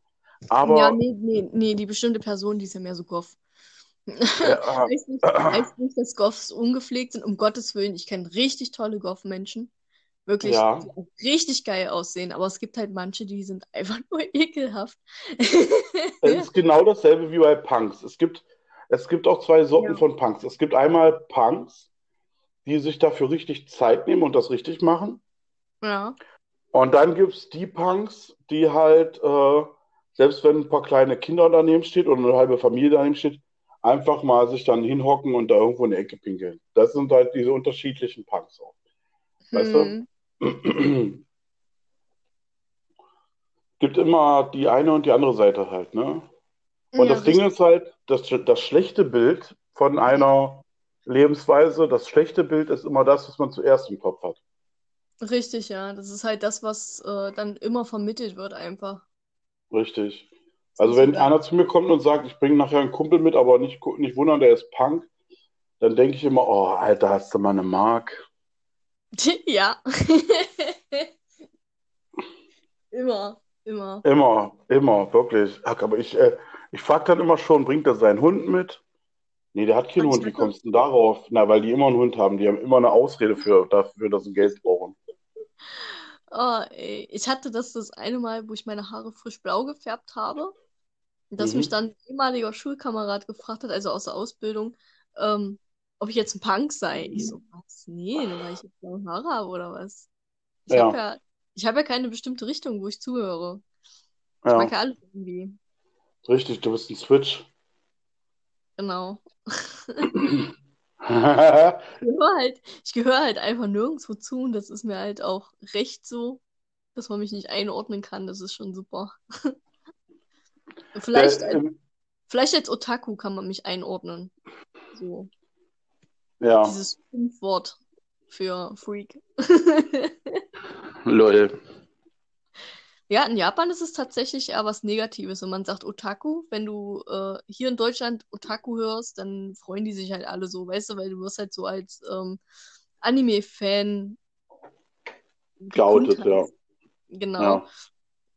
aber, Ja, nee, nee, nee, die bestimmte Person, die ist ja mehr so Goff. ja, Heißt nicht, heißt nicht, dass Goffs ungepflegt sind, um Gottes Willen. Ich kenne richtig tolle Goff-Menschen. Wirklich, Ja. richtig geil aussehen. Aber es gibt halt manche, die sind einfach nur ekelhaft. es ist genau dasselbe wie bei Punks. Es gibt, es gibt auch zwei Sorten Ja. von Punks. Es gibt einmal Punks, die sich dafür richtig Zeit nehmen und das richtig machen. Ja. Und dann gibt es die Punks, die halt, äh, selbst wenn ein paar kleine Kinder daneben steht oder eine halbe Familie daneben steht, einfach mal sich dann hinhocken und da irgendwo in die Ecke pinkeln. Das sind halt diese unterschiedlichen Punks auch. Weißt du? Hm. Gibt immer die eine und die andere Seite halt, ne? Und Ja, das Ding richtig. ist halt, das, das schlechte Bild von einer Lebensweise, das schlechte Bild ist immer das, was man zuerst im Kopf hat. Richtig, ja. Das ist halt das, was äh, dann immer vermittelt wird, einfach. Richtig. So Also so wenn einer zu mir kommt und sagt, ich bringe nachher einen Kumpel mit, aber nicht, nicht wundern, der ist Punk, dann denke ich immer, oh, Alter, hast du mal eine Mark? Ja. Immer, immer. Immer, immer, wirklich. Ach, aber ich, äh, ich frage dann immer schon, bringt er seinen Hund mit? Nee, der hat keinen Hund. Wie kommst du denn darauf? Na, weil die immer einen Hund haben. Die haben immer eine Ausrede für, dafür, dass sie Geld brauchen. Oh, ey. Ich hatte das das eine Mal, wo ich meine Haare frisch blau gefärbt habe, dass Mhm. mich dann ein ehemaliger Schulkamerad gefragt hat, also aus der Ausbildung, ähm, ob ich jetzt ein Punk sei. Ich so, was? Nee, nur weil ich jetzt blaue Haare habe oder was? Ich Ja. habe ja, ich habe ja keine bestimmte Richtung, wo ich zuhöre. Ich mag Ja, ja alles irgendwie. richtig, du bist ein Switch. Genau. Ich gehöre halt, ich gehöre halt einfach nirgendwo zu und das ist mir halt auch recht so, dass man mich nicht einordnen kann. Das ist schon super. Vielleicht, als, ähm, vielleicht als Otaku kann man mich einordnen. So, ja, dieses Schimpfwort für Freak. lol. Ja, in Japan ist es tatsächlich eher was Negatives. Wenn man sagt Otaku, wenn du äh, hier in Deutschland Otaku hörst, dann freuen die sich halt alle so, weißt du, weil du wirst halt so als ähm, Anime-Fan Geoutet, ja. Genau. Ja.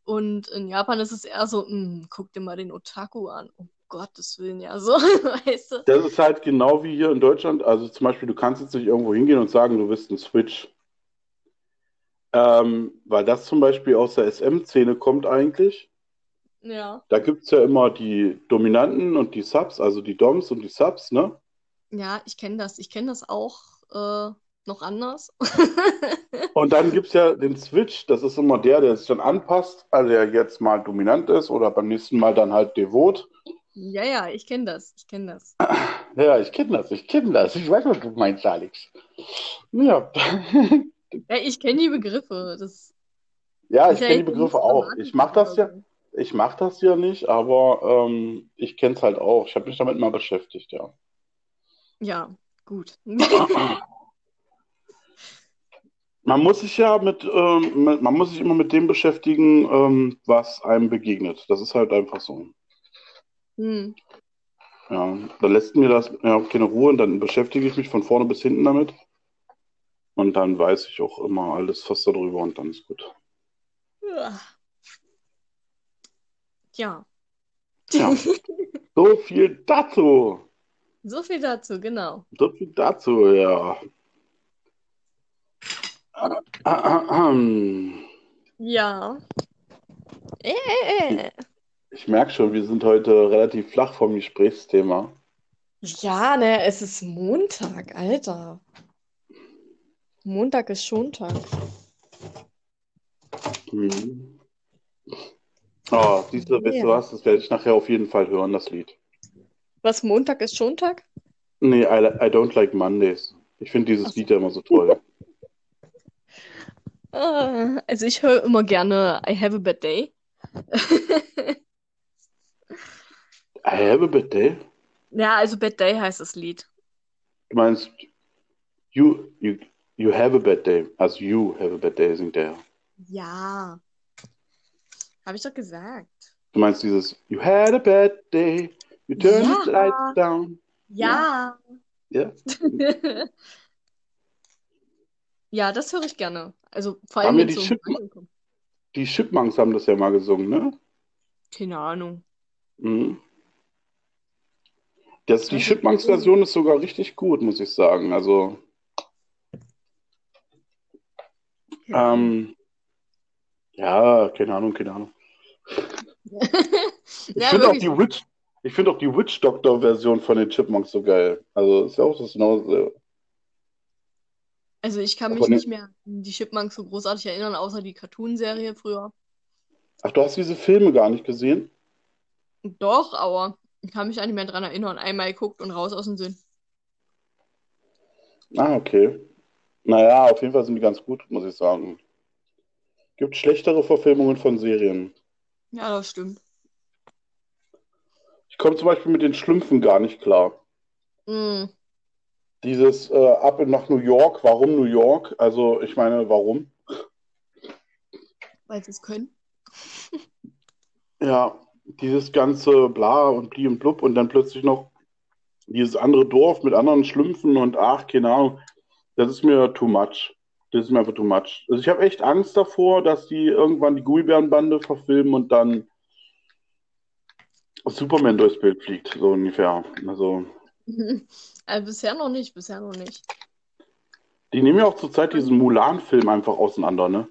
Und in Japan ist es eher so, "Mm, guck dir mal den Otaku an. Um Gottes Willen, ja, so, weißt du? Das ist halt genau wie hier in Deutschland. Also zum Beispiel, du kannst jetzt nicht irgendwo hingehen und sagen, du bist ein Switch. Ähm, weil das zum Beispiel aus der SM-Szene kommt eigentlich. Ja. Da gibt es ja immer die Dominanten und die Subs, also die Doms und die Subs, ne? Ja, ich kenne das. Ich kenne das auch äh, noch anders. Und dann gibt es ja den Switch, das ist immer der, der sich dann anpasst, also der jetzt mal dominant ist oder beim nächsten Mal dann halt devot. Ja, ja, ich kenne das. Ich kenne das. Ja, ich kenne das, ich kenne das. Ich weiß, was du meinst, Alex. Ja. Ja, ich kenne die Begriffe. Das Ja, ich kenne die Begriffe auch. Ich mache das ja, ich mache das ja nicht, aber ähm, ich kenne es halt auch. Ich habe mich damit mal beschäftigt, ja. Ja, gut. Man muss sich ja mit, ähm, mit, man muss sich immer mit dem beschäftigen, ähm, was einem begegnet. Das ist halt einfach so. Hm. Ja, dann lässt mir das ja keine Ruhe und dann beschäftige ich mich von vorne bis hinten damit. Und dann weiß ich auch immer alles fast darüber und dann ist gut. Ja. Ja. So viel dazu. So viel dazu, genau. So viel dazu, ja. Ah, ah, ah, ähm. Ja. Äh. Ich merke schon, wir sind heute relativ flach vom Gesprächsthema. Ja, ne, es ist Montag, Alter. Montag ist Schontag. Mhm. Oh, siehst du, weißt du was? Das werde ich nachher auf jeden Fall hören, das Lied. Was, Montag ist Schontag? Nee, I, I don't like Mondays. Ich finde dieses Ach. Lied ja immer so toll. Ah, Also ich höre immer gerne I Have a Bad Day. I have a bad day. Ja, also Bad Day heißt das Lied. Du meinst, you, you, you have a bad day. Also you have a bad day, singt der. Ja. Habe ich doch gesagt. Du meinst dieses You had a bad day, you turned the Ja. lights down. Ja. Ja? Ja, das höre ich gerne. Also vor Haben allem, wenn die so Chipm-. Die Chipmunks haben das ja mal gesungen, ne? Keine Ahnung. Mhm. Das, die Chipmunks-Version ist sogar richtig gut, muss ich sagen. Also, Ja. Ähm, ja, keine Ahnung, keine Ahnung. Ich Ja, finde auch die Witch, ich finde auch die Witch Doctor-Version von den Chipmunks so geil. Also, ist ja auch das genauso. Also ich kann mich Aber ne- nicht mehr an die Chipmunks so großartig erinnern, außer die Cartoon-Serie früher. Ach, du hast diese Filme gar nicht gesehen? Doch, aber ich kann mich auch nicht mehr dran erinnern. Einmal geguckt und raus aus dem Sinn. Ah, okay. Naja, auf jeden Fall sind die ganz gut, muss ich sagen. Gibt schlechtere Verfilmungen von Serien. Ja, das stimmt. Ich komme zum Beispiel mit den Schlümpfen gar nicht klar. Mm. Dieses äh, Ab nach New York, warum New York? Also, ich meine, warum? Weil sie es können. Ja, dieses ganze Bla und Bli und Blub und dann plötzlich noch dieses andere Dorf mit anderen Schlümpfen und ach, keine Ahnung. Das ist mir too much. Das ist mir einfach too much. Also ich habe echt Angst davor, dass die irgendwann die Gummibärenbande verfilmen und dann Superman durchs Bild fliegt, so ungefähr. Also, Also bisher noch nicht, bisher noch nicht. Die nehmen ja auch zurzeit diesen Mulan-Film einfach auseinander, ne?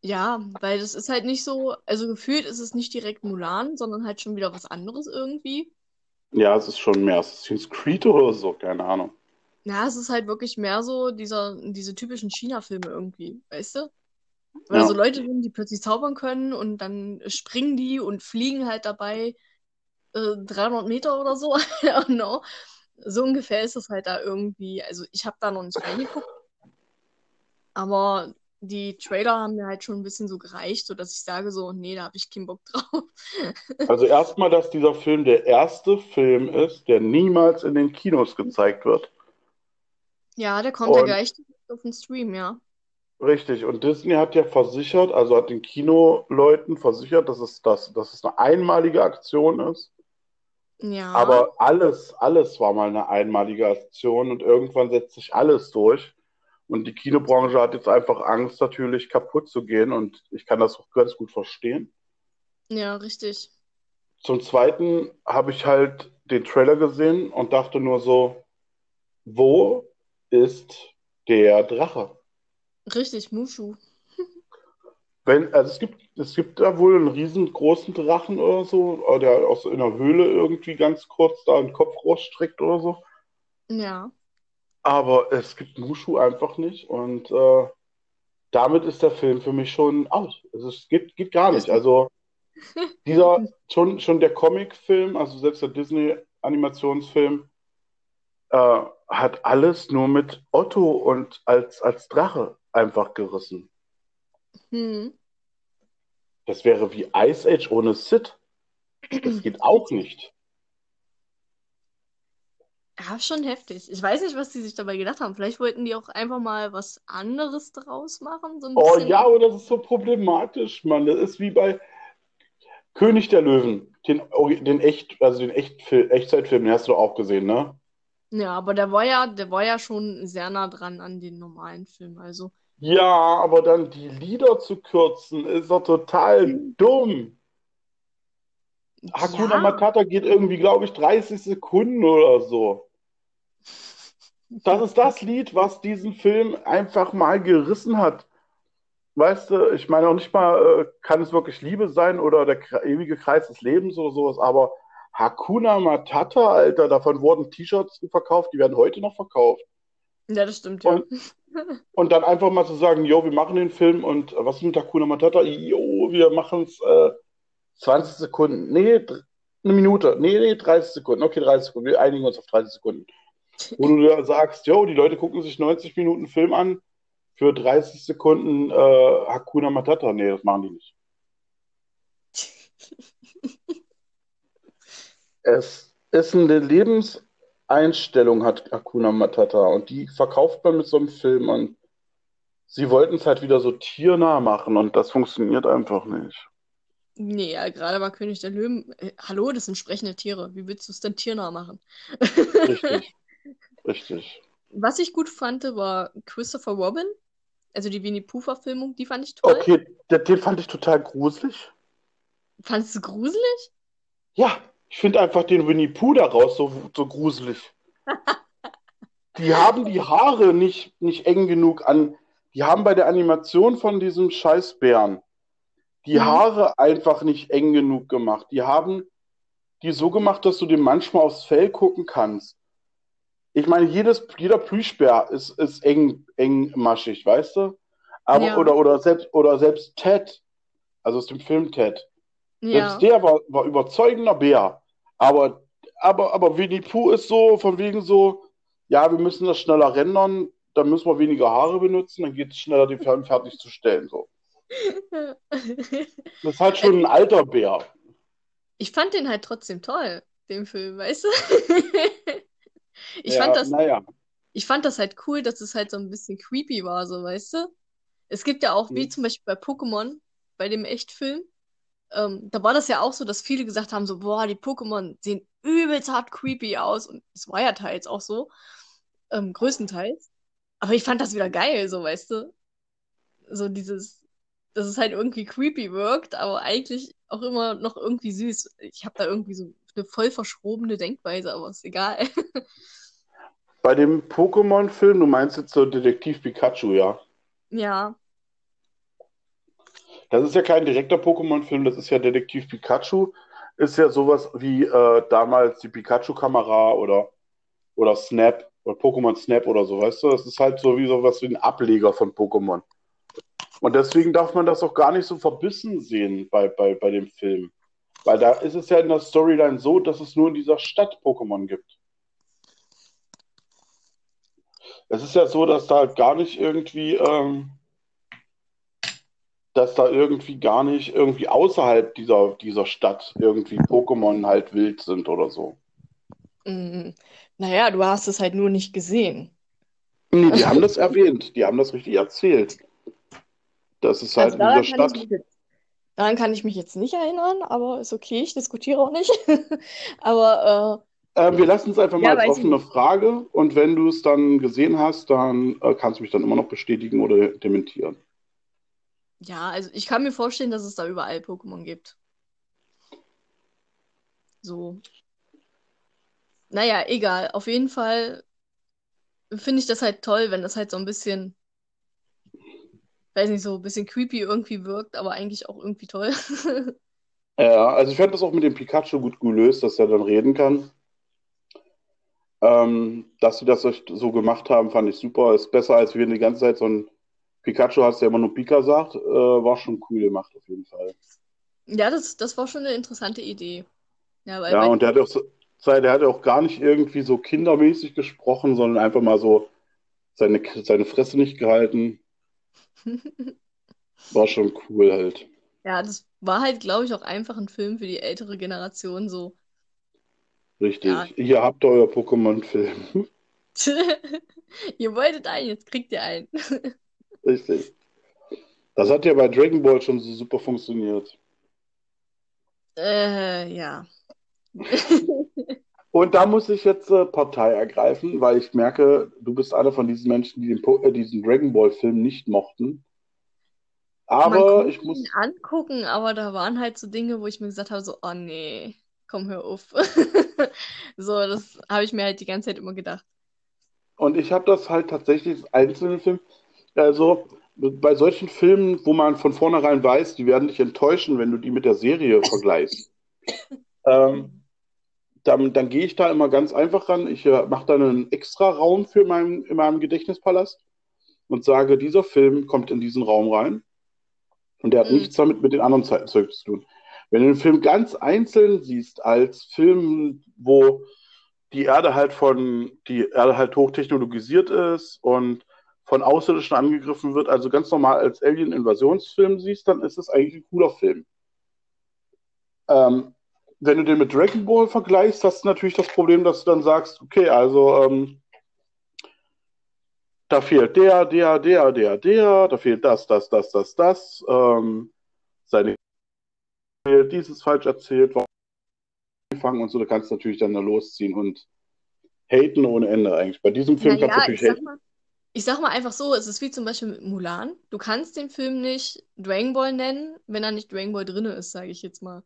Ja, weil das ist halt nicht so, also gefühlt ist es nicht direkt Mulan, sondern halt schon wieder was anderes irgendwie. Ja, es ist schon mehr Assassin's Creed oder so, keine Ahnung. Ja, es ist halt wirklich mehr so dieser, diese typischen China-Filme irgendwie, weißt du? Weil Ja. so Leute sind, die plötzlich zaubern können und dann springen die und fliegen halt dabei äh, 300 Meter oder so. I don't know. So ungefähr ist es halt da irgendwie. Also ich habe da noch nicht reingeguckt, aber die Trailer haben mir halt schon ein bisschen so gereicht, sodass ich sage so, nee, da habe ich keinen Bock drauf. Also erstmal, dass dieser Film der erste Film ist, der niemals in den Kinos gezeigt wird. Ja, der kommt ja gleich auf den Stream, ja. richtig, und Disney hat ja versichert, also hat den Kinoleuten versichert, dass es, das, dass es eine einmalige Aktion ist. Ja, Aber alles, alles war mal eine einmalige Aktion und irgendwann setzt sich alles durch. Und die Kinobranche hat jetzt einfach Angst, natürlich kaputt zu gehen und ich kann das auch ganz gut verstehen. ja, richtig. Zum Zweiten habe ich halt den Trailer gesehen und dachte nur so, wo ist der Drache? Richtig, Mushu. Wenn, also es gibt, es gibt da wohl einen riesengroßen Drachen oder so, äh, der aus in der Höhle irgendwie ganz kurz da einen Kopf rausstreckt oder so. Ja. Aber es gibt Mushu einfach nicht und äh, damit ist der Film für mich schon out. Also es geht, geht gar nicht. Also dieser, schon, schon der Comicfilm, also selbst der Disney-Animationsfilm, äh, hat alles nur mit Otto und als, als Drache einfach gerissen. Hm. Das wäre wie Ice Age ohne Sid. Das geht auch nicht. Ja, schon heftig. Ich weiß nicht, was die sich dabei gedacht haben. Vielleicht wollten die auch einfach mal was anderes draus machen. So Oh ja, aber das ist so problematisch, Mann. Das ist wie bei König der Löwen. Den, den echt, also den Echtfil Echtzeitfilm, den hast du auch gesehen, ne? Ja, aber der war ja, der war ja schon sehr nah dran an den normalen Film. Also, Ja, aber dann die Lieder zu kürzen, ist doch total dumm. Hakuna ja, Matata geht irgendwie, glaube ich, 30 Sekunden oder so. Das ist das Lied, was diesen Film einfach mal gerissen hat. Weißt du, ich meine auch nicht mal, äh, kann es wirklich Liebe sein oder der ewige Kreis des Lebens oder sowas, aber Hakuna Matata, Alter, davon wurden T-Shirts verkauft, die werden heute noch verkauft. ja, das stimmt, ja. Und, und dann einfach mal zu sagen, jo, wir machen den Film und äh, was ist mit Hakuna Matata? Jo, wir machen es äh, 20 Sekunden. Nee, eine Minute. Nee, nee, 30 Sekunden. Okay, 30 Sekunden. Wir einigen uns auf 30 Sekunden. Wo du sagst, jo, die Leute gucken sich 90 Minuten Film an für 30 Sekunden äh, Hakuna Matata. Nee, das machen die nicht. Es ist eine Lebenseinstellung, hat Hakuna Matata. Und die verkauft man mit so einem Film. Und sie wollten es halt wieder so tiernah machen. Und das funktioniert einfach nicht. Nee, ja, gerade bei König der Löwen. Äh, hallo, das sind sprechende Tiere. Wie willst du es denn tiernah machen? Richtig, richtig. Was ich gut fand, war Christopher Robin. Also die Winnie-Pooh-Verfilmung, die fand ich toll. Okay, den, den fand ich total gruselig. Fandest du gruselig? Ja, ich finde einfach den Winnie Pooh daraus so, so gruselig. Die haben die Haare nicht, nicht eng genug an. Die haben bei der Animation von diesem Scheißbären die Mhm. Haare einfach nicht eng genug gemacht. Die haben die so gemacht, dass du dem manchmal aufs Fell gucken kannst. Ich meine, jedes, jeder Plüschbär ist, ist eng, engmaschig, weißt du? Aber, Ja. oder, oder, selbst, oder selbst Ted, also aus dem Film Ted. Ja. Selbst der war, war überzeugender Bär. Aber, aber, aber Winnie Pooh ist so, von wegen so, ja, wir müssen das schneller rendern, dann müssen wir weniger Haare benutzen, dann geht es schneller, den Film fertig zu stellen. So. Das ist halt schon ein alter Bär. Ich fand den halt trotzdem toll, den Film, weißt du? Ich ja, fand das, naja. ich fand das halt cool, dass es halt so ein bisschen creepy war, so, weißt du? Es gibt ja auch, wie Mhm. zum Beispiel bei Pokémon, bei dem Echtfilm, ähm, da war das ja auch so, dass viele gesagt haben, so, boah, die Pokémon sehen übelst hart creepy aus. Und es war ja teils auch so, ähm, größtenteils. Aber ich fand das wieder geil, so, weißt du? So dieses, dass es halt irgendwie creepy wirkt, aber eigentlich auch immer noch irgendwie süß. Ich habe da irgendwie so eine voll verschrobene Denkweise, aber ist egal. Bei dem Pokémon-Film, du meinst jetzt so Detektiv Pikachu, ja? Ja. Das ist ja kein direkter Pokémon-Film, das ist ja Detektiv Pikachu. Ist ja sowas wie äh, damals die Pikachu-Kamera oder, oder Snap oder Pokémon Snap oder so, weißt du? Das ist halt so wie sowas wie ein Ableger von Pokémon. Und deswegen darf man das auch gar nicht so verbissen sehen bei, bei, bei dem Film. Weil da ist es ja in der Storyline so, dass es nur in dieser Stadt Pokémon gibt. Es ist ja so, dass da gar nicht irgendwie, ähm, dass da irgendwie gar nicht irgendwie außerhalb dieser, dieser Stadt irgendwie Pokémon halt wild sind oder so. Mm, naja, du hast es halt nur nicht gesehen. Nee, die haben das erwähnt, die haben das richtig erzählt. Das ist halt Also in dieser Stadt. jetzt, daran kann ich mich jetzt nicht erinnern, aber ist okay, ich diskutiere auch nicht. Aber Äh, wir lassen es einfach äh, mal ja, als offene. Frage und wenn du es dann gesehen hast, dann äh, kannst du mich dann immer noch bestätigen oder dementieren. Ja, also ich kann mir vorstellen, dass es da überall Pokémon gibt. So. Naja, egal. Auf jeden Fall finde ich das halt toll, wenn das halt so ein bisschen, weiß nicht, so ein bisschen creepy irgendwie wirkt, aber eigentlich auch irgendwie toll. Ja, also ich fand das auch mit dem Pikachu gut gelöst, dass er dann reden kann. Ähm, dass sie das so gemacht haben, fand ich super. Ist besser, als wenn die ganze Zeit so ein Pikachu hast, der immer nur Pika sagt. Äh, war schon cool gemacht, auf jeden Fall. Ja, das, das war schon eine interessante Idee. Ja, Ja, und der hat auch, so, der hat auch gar nicht irgendwie so kindermäßig gesprochen, sondern einfach mal so seine, seine Fresse nicht gehalten. War schon cool halt. Ja, das war halt, glaube ich, auch einfach ein Film für die ältere Generation, so. Richtig. Ja, Hier habt ihr euer Pokémon-Film. ihr wolltet einen, jetzt kriegt ihr einen. Richtig. Das hat ja bei Dragon Ball schon so super funktioniert. Äh, ja. Und da muss ich jetzt äh, Partei ergreifen, weil ich merke, du bist einer von diesen Menschen, die den, Po- äh, diesen Dragon Ball-Film nicht mochten. Aber ich ihn muss, angucken, aber da waren halt so Dinge, wo ich mir gesagt habe, so, oh nee, komm, hör auf. So, das habe ich mir halt die ganze Zeit immer gedacht. und ich habe das halt tatsächlich als einzelnen Film, also bei solchen Filmen, wo man von vornherein weiß, die werden dich enttäuschen, wenn du die mit der Serie vergleichst. Ähm, dann, dann gehe ich da immer ganz einfach ran. Ich äh, mache dann einen extra Raum für mein, in meinem Gedächtnispalast und sage, dieser Film kommt in diesen Raum rein und der hat Mhm. nichts damit mit den anderen Zeiten Zeug zu tun. Wenn du den Film ganz einzeln siehst, als Film, wo die Erde halt von, die Erde halt hochtechnologisiert ist und von Außerirdischen angegriffen wird, also ganz normal als Alien-Invasionsfilm siehst, dann ist es eigentlich ein cooler Film. Ähm, wenn du den mit Dragon Ball vergleichst, hast du natürlich das Problem, dass du dann sagst, okay, also ähm, da fehlt der, der, der, der, der, da fehlt das, das, das, das, das, ähm, seine dieses falsch erzählt, warum angefangen und so, da kannst du natürlich dann da losziehen und haten ohne Ende eigentlich. Bei diesem Film kannst du Naja, natürlich haten. mal, ich sag mal einfach so, es ist wie zum Beispiel mit Mulan. Du kannst den Film nicht Dragon Ball nennen, wenn da nicht Dragon Ball drin ist, sage ich jetzt mal.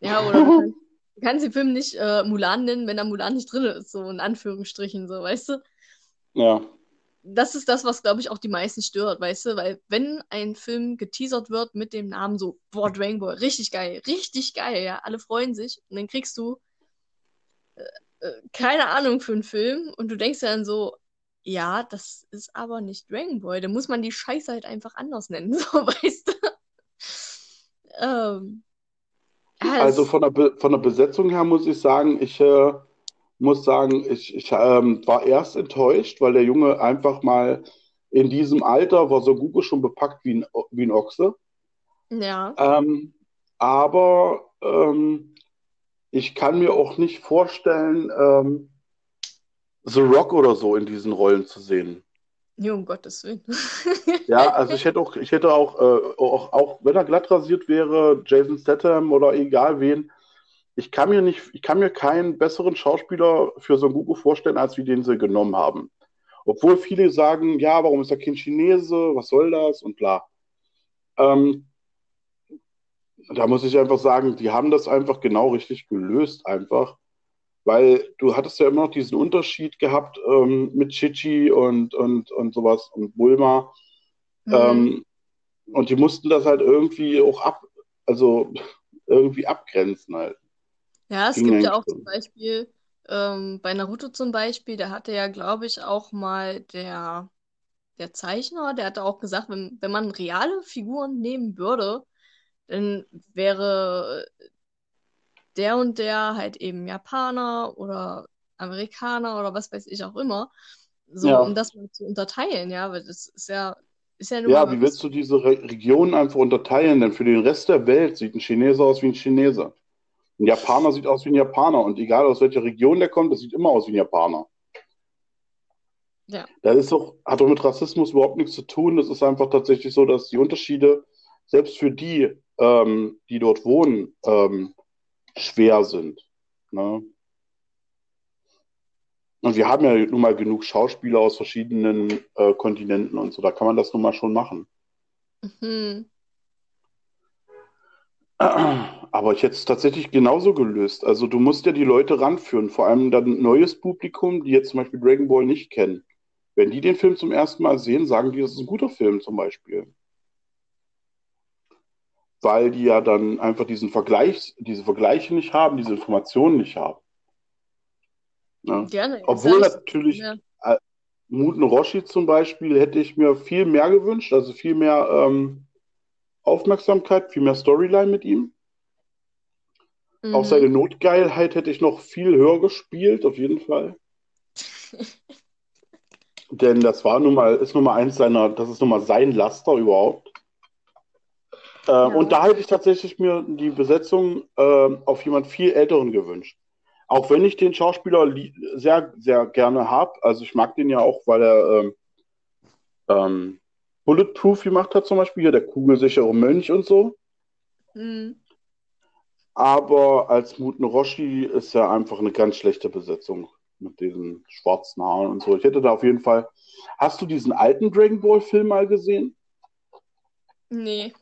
Ja, oder du kannst, du kannst den Film nicht äh, Mulan nennen, wenn da Mulan nicht drin ist, so in Anführungsstrichen, so, weißt du? Ja, Das ist das, was, glaube ich, auch die meisten stört, weißt du? Weil wenn ein Film geteasert wird mit dem Namen so, boah, Dragon Ball, richtig geil, richtig geil, ja, alle freuen sich und dann kriegst du äh, keine Ahnung für einen Film und du denkst dir dann so, ja, das ist aber nicht Dragon Ball, da muss man die Scheiße halt einfach anders nennen, so, weißt du? Ähm, also von der, Be von der Besetzung her muss ich sagen, ich äh, muss sagen, ich, ich ähm, war erst enttäuscht, weil der Junge einfach mal in diesem Alter war so Google schon bepackt wie ein, wie ein Ochse. ja, Ähm, aber ähm, ich kann mir auch nicht vorstellen, ähm, The Rock oder so in diesen Rollen zu sehen. nee, um Gottes Willen. Ja, also ich hätte auch, ich hätte auch, äh, auch, auch wenn er glatt rasiert wäre, Jason Statham oder egal wen, ich kann mir nicht, ich kann mir keinen besseren Schauspieler für Son Goku vorstellen, als wie den sie genommen haben. Obwohl viele sagen, ja, warum ist er kein Chinese, was soll das und bla. Ähm, da muss ich einfach sagen, die haben das einfach genau richtig gelöst, einfach. Weil du hattest ja immer noch diesen Unterschied gehabt ähm, mit Chichi und, und, und sowas und Bulma. Mhm. Ähm, und die mussten das halt irgendwie auch ab, also irgendwie abgrenzen halt. Ja, es Ging gibt ja auch zum. Beispiel, ähm, bei Naruto zum Beispiel, da hatte ja, glaube ich, auch mal der, der Zeichner, der hatte auch gesagt, wenn, wenn man reale Figuren nehmen würde, dann wäre der und der halt eben Japaner oder Amerikaner oder was weiß ich auch immer. So, um Ja. das mal zu unterteilen, ja, weil das ist ja, ist ja nun Ja, wie willst du diese Re Regionen einfach unterteilen? Denn für den Rest der Welt sieht ein Chineser aus wie ein Chineser. Ein Japaner sieht aus wie ein Japaner. Und egal aus welcher Region der kommt, das sieht immer aus wie ein Japaner. Ja. Das ist doch, hat doch mit Rassismus überhaupt nichts zu tun. Das ist einfach tatsächlich so, dass die Unterschiede selbst für die, ähm, die dort wohnen, ähm, schwer sind. Ne? Und wir haben ja nun mal genug Schauspieler aus verschiedenen äh, Kontinenten und so. Da kann man das nun mal schon machen. Mhm. Aber ich hätte es tatsächlich genauso gelöst. Also du musst ja die Leute ranführen, vor allem dann neues Publikum, die jetzt zum Beispiel Dragon Ball nicht kennen. Wenn die den Film zum ersten Mal sehen, sagen die, das ist ein guter Film zum Beispiel. Weil die ja dann einfach diesen Vergleich, diese Vergleiche nicht haben, diese Informationen nicht haben. Ne? Gerne. Obwohl natürlich ja. äh, Muten Roshi zum Beispiel hätte ich mir viel mehr gewünscht, also viel mehr ähm, Aufmerksamkeit, viel mehr Storyline mit ihm. Auch Mhm. seine Notgeilheit hätte ich noch viel höher gespielt, auf jeden Fall. Denn das war nun mal, ist nun mal eins seiner, das ist nun mal sein Laster überhaupt. Ähm, Ja. Und da hätte ich tatsächlich mir die Besetzung ähm, auf jemand viel Älteren gewünscht. Auch wenn ich den Schauspieler sehr, sehr gerne habe. Also ich mag den ja auch, weil er ähm, ähm, Bulletproof gemacht hat, zum Beispiel hier, der kugelsichere Mönch und so. Mhm. Aber als Muten Roshi ist ja einfach eine ganz schlechte Besetzung mit diesen schwarzen Haaren und so. Ich hätte da auf jeden Fall. Hast du diesen alten Dragon Ball Film mal gesehen? Nee.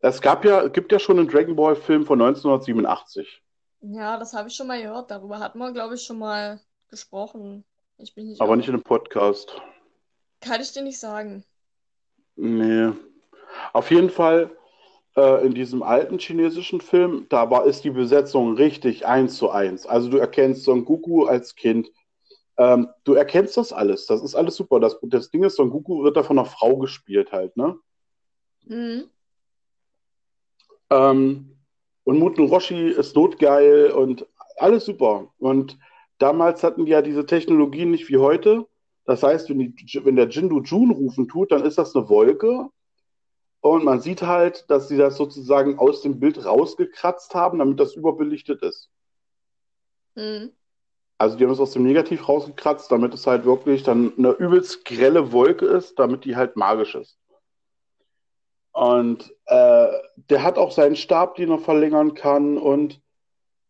Es gab ja, gibt ja schon einen Dragon Ball Film von 1987. Ja, das habe ich schon mal gehört. Darüber hatten wir, glaube ich, schon mal gesprochen. Ich bin nicht Aber auch. nicht in einem Podcast. Kann ich dir nicht sagen. Nee. Auf jeden Fall äh, in diesem alten chinesischen Film, da war, ist die Besetzung richtig eins zu eins. Also du erkennst Son Goku als Kind. Ähm, du erkennst das alles. Das ist alles super. Das, das Ding ist, Son Goku wird da von einer Frau gespielt halt, ne? Mhm. Ähm, und Muten Roshi ist notgeil und alles super. Und damals hatten die ja diese Technologien nicht wie heute. Das heißt, wenn, die, wenn der Jindu Jun rufen tut, dann ist das eine Wolke. Und man sieht halt, dass sie das sozusagen aus dem Bild rausgekratzt haben, damit das überbelichtet ist. Mhm. Also die haben es aus dem Negativ rausgekratzt, damit es halt wirklich dann eine übelst grelle Wolke ist, damit die halt magisch ist. Und äh, der hat auch seinen Stab, den er verlängern kann. Und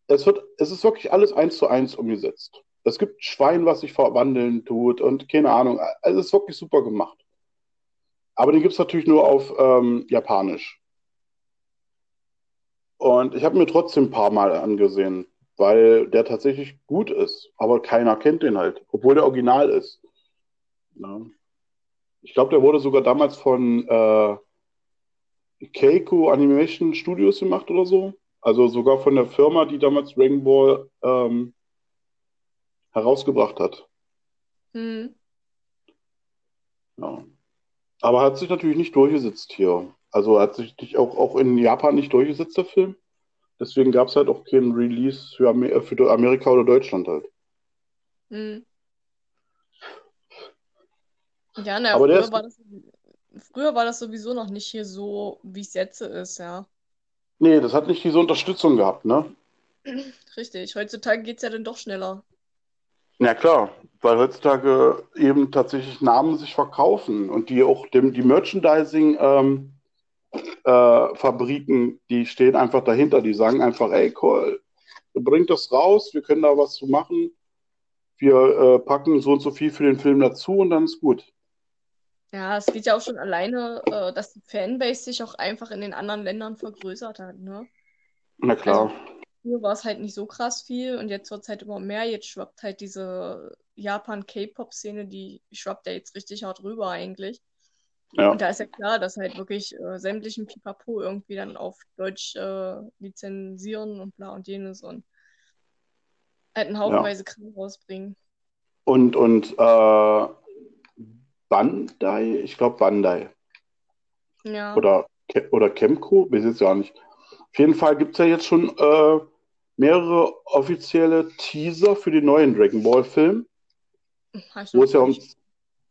es wird, es ist wirklich alles eins zu eins umgesetzt. Es gibt ein Schwein, was sich verwandeln tut und keine Ahnung. Es ist wirklich super gemacht. Aber den gibt es natürlich nur auf ähm, Japanisch. Und ich habe mir trotzdem ein paar Mal angesehen, weil der tatsächlich gut ist. Aber keiner kennt den halt, obwohl der Original ist. Ja. Ich glaube, der wurde sogar damals von äh, Keiko Animation Studios gemacht oder so. Also sogar von der Firma, die damals Dragon Ball ähm, herausgebracht hat. Mhm. Ja. Aber hat sich natürlich nicht durchgesetzt hier. Also hat sich auch, auch in Japan nicht durchgesetzt, der Film. Deswegen gab es halt auch keinen Release für, Amer für Amerika oder Deutschland halt. Mhm. Ja, na, Aber der ist, war das, früher war das sowieso noch nicht hier so, wie es jetzt ist, ja. nee, das hat nicht diese Unterstützung gehabt, ne? Richtig. Heutzutage geht es ja dann doch schneller. Ja klar, weil heutzutage eben tatsächlich Namen sich verkaufen und die auch dem, die Merchandising ähm, äh, Fabriken, die stehen einfach dahinter, die sagen einfach, ey, cool, bringt das raus, wir können da was zu machen, wir äh, packen so und so viel für den Film dazu und dann ist gut. Ja, es geht ja auch schon alleine, äh, dass die Fanbase sich auch einfach in den anderen Ländern vergrößert hat, ne? Na Also klar. früher war es halt nicht so krass viel und jetzt wird es halt immer mehr. Jetzt schwappt halt diese Japan-K-Pop-Szene, die schwappt ja jetzt richtig hart rüber eigentlich. Ja. Und da ist ja klar, dass halt wirklich äh, sämtlichen Pipapo irgendwie dann auf Deutsch äh, lizenzieren und bla und jenes und halt einen Ja. Haufenweise Kram rausbringen. Und, und äh, Bandai, ich glaube Bandai. Ja. Oder, oder Chemco, weiß jetzt ja nicht. Auf jeden Fall gibt es ja jetzt schon äh, mehrere offizielle Teaser für den neuen Dragon Ball Film, wo es ja um,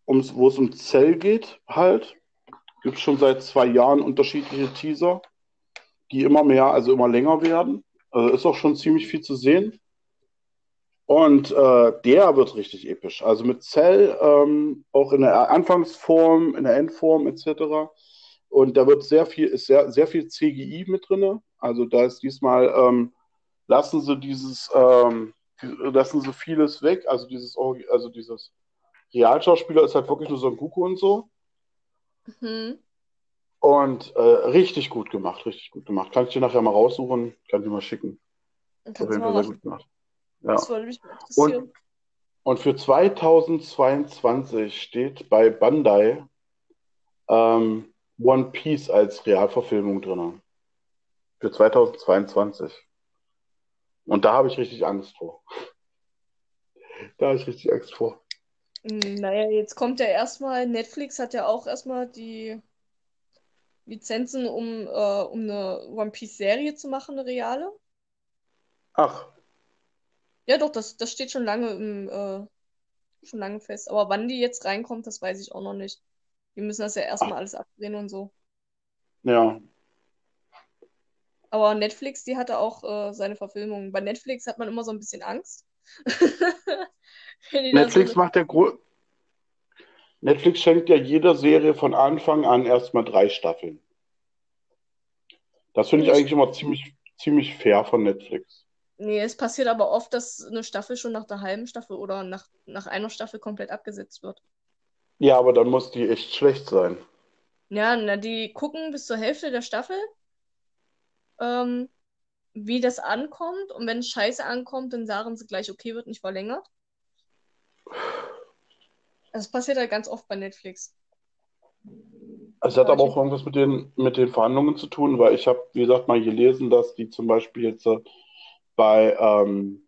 ums, wo es um Cell geht, halt. Gibt es schon seit zwei Jahren unterschiedliche Teaser, die immer mehr, also immer länger werden. Also ist auch schon ziemlich viel zu sehen. Und äh, der wird richtig episch. Also mit Cell, ähm, auch in der Anfangsform, in der Endform etc. Und da wird sehr viel, ist sehr, sehr viel CGI mit drin. Also da ist diesmal, ähm, lassen sie dieses, ähm, lassen sie vieles weg. Also dieses, also dieses Realschauspieler ist halt wirklich nur so ein Goku und so. Mhm. Und äh, richtig gut gemacht, richtig gut gemacht. Kann ich dir nachher mal raussuchen, kann ich dir mal schicken. Auf Kannst jeden du Fall sehr gut gemacht. Ja. Das würde mich mal Und, interessieren. und für 2022 steht bei Bandai ähm, One Piece als Realverfilmung drin. Für 2022. Und da habe ich richtig Angst vor. Da habe ich richtig Angst vor. Hm, Naja, jetzt kommt ja erstmal, Netflix hat ja auch erstmal die Lizenzen, um, äh, um eine One Piece-Serie zu machen, eine reale. Ach, Ja, doch, das, das steht schon lange im, äh, schon lange fest. Aber wann die jetzt reinkommt, das weiß ich auch noch nicht. Die müssen das ja erstmal alles abdrehen und so. ja. Aber Netflix, die hatte auch äh, seine Verfilmungen. Bei Netflix hat man immer so ein bisschen Angst. So Netflix eine. macht ja Gro Netflix schenkt ja jeder Serie von Anfang an erstmal drei Staffeln. Das finde ich eigentlich immer ziemlich, ziemlich fair von Netflix. Nee, es passiert aber oft, dass eine Staffel schon nach der halben Staffel oder nach, nach einer Staffel komplett abgesetzt wird. Ja, aber dann muss die echt schlecht sein. Ja, na, die gucken bis zur Hälfte der Staffel, ähm, wie das ankommt. Und wenn es scheiße ankommt, dann sagen sie gleich, okay, wird nicht verlängert. Das passiert halt ganz oft bei Netflix. Es hat Aber auch irgendwas mit den, mit den Verhandlungen zu tun, weil ich habe, wie gesagt, mal gelesen, dass die zum Beispiel jetzt äh, bei, ähm,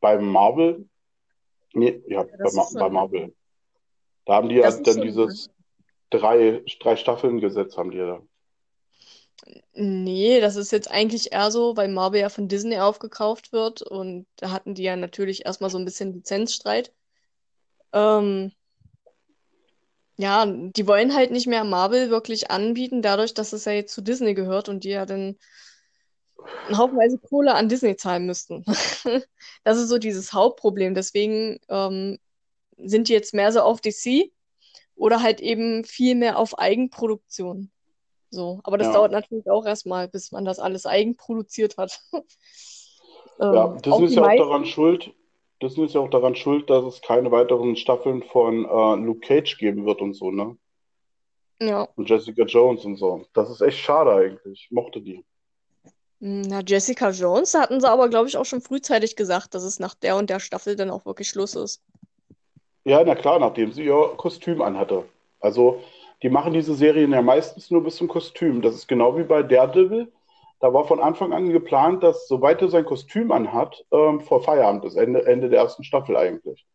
bei Marvel, nee, ja, ja, bei, bei Marvel, da haben die ja dann dieses drei, drei Staffeln Gesetz, haben die ja da. Nee, das ist jetzt eigentlich eher so, weil Marvel ja von Disney aufgekauft wird und da hatten die ja natürlich erstmal so ein bisschen Lizenzstreit. Ähm, ja, die wollen halt nicht mehr Marvel wirklich anbieten, dadurch, dass es ja jetzt zu Disney gehört und die ja dann Haufenweise Kohle an Disney zahlen müssten. Das ist so dieses Hauptproblem. Deswegen ähm, sind die jetzt mehr so auf DC oder halt eben viel mehr auf Eigenproduktion. So, aber das Ja. dauert natürlich auch erstmal, bis man das alles eigenproduziert hat. Ja, Ähm, auch Disney ist ja auch daran schuld, Disney ist ja auch daran schuld, dass es keine weiteren Staffeln von äh, Luke Cage geben wird und so, ne? ja. Und Jessica Jones und so. Das ist echt schade eigentlich. Ich mochte die. Na, Jessica Jones, da hatten sie aber, glaube ich, auch schon frühzeitig gesagt, dass es nach der und der Staffel dann auch wirklich Schluss ist. Ja, na klar, nachdem sie ihr Kostüm anhatte. Also, die machen diese Serien ja meistens nur bis zum Kostüm. Das ist genau wie bei Daredevil. Da war von Anfang an geplant, dass, sobald er sein Kostüm anhat, ähm, vor Feierabend ist, Ende, Ende der ersten Staffel eigentlich.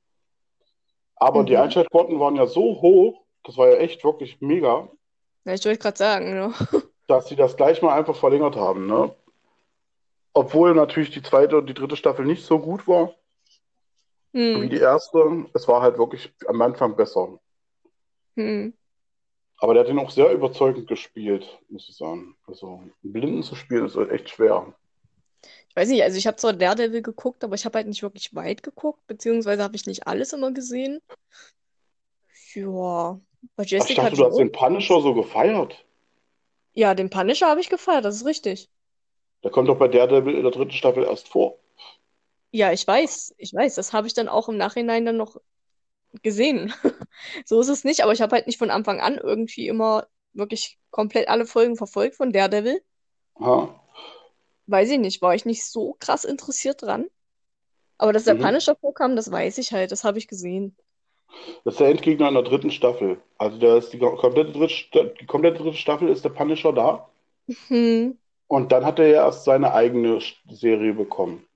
Aber die Mhm. Einschaltquoten waren ja so hoch, das war ja echt wirklich mega, Ja, ich wollte gerade sagen, ne? dass sie das gleich mal einfach verlängert haben, ne? Obwohl natürlich die zweite und die dritte Staffel nicht so gut war wie Hm, die erste. Es war halt wirklich am Anfang besser. hm. Aber der hat ihn auch sehr überzeugend gespielt, muss ich sagen. Also, Blinden zu spielen ist echt schwer. Ich weiß nicht, also ich habe zwar Daredevil geguckt, aber ich habe halt nicht wirklich weit geguckt, beziehungsweise habe ich nicht alles immer gesehen. Ja, bei Ach, ich Jessica dachte, du hast den Punisher so gefeiert. ja, den Punisher habe ich gefeiert, das ist richtig. Der kommt doch bei Daredevil in der dritten Staffel erst vor. Ja, ich weiß, ich weiß, das habe ich dann auch im Nachhinein dann noch gesehen. So ist es nicht, aber ich habe halt nicht von Anfang an irgendwie immer wirklich komplett alle Folgen verfolgt von Daredevil. Ha? Weiß ich nicht, war ich nicht so krass interessiert dran. Aber dass der Mhm. Punisher vorkam, das weiß ich halt, das habe ich gesehen. Das ist der Endgegner in der dritten Staffel. Also der ist die komplette dritte, die komplette dritte Staffel ist der Punisher da. Hm. Und dann hat er ja erst seine eigene Serie bekommen.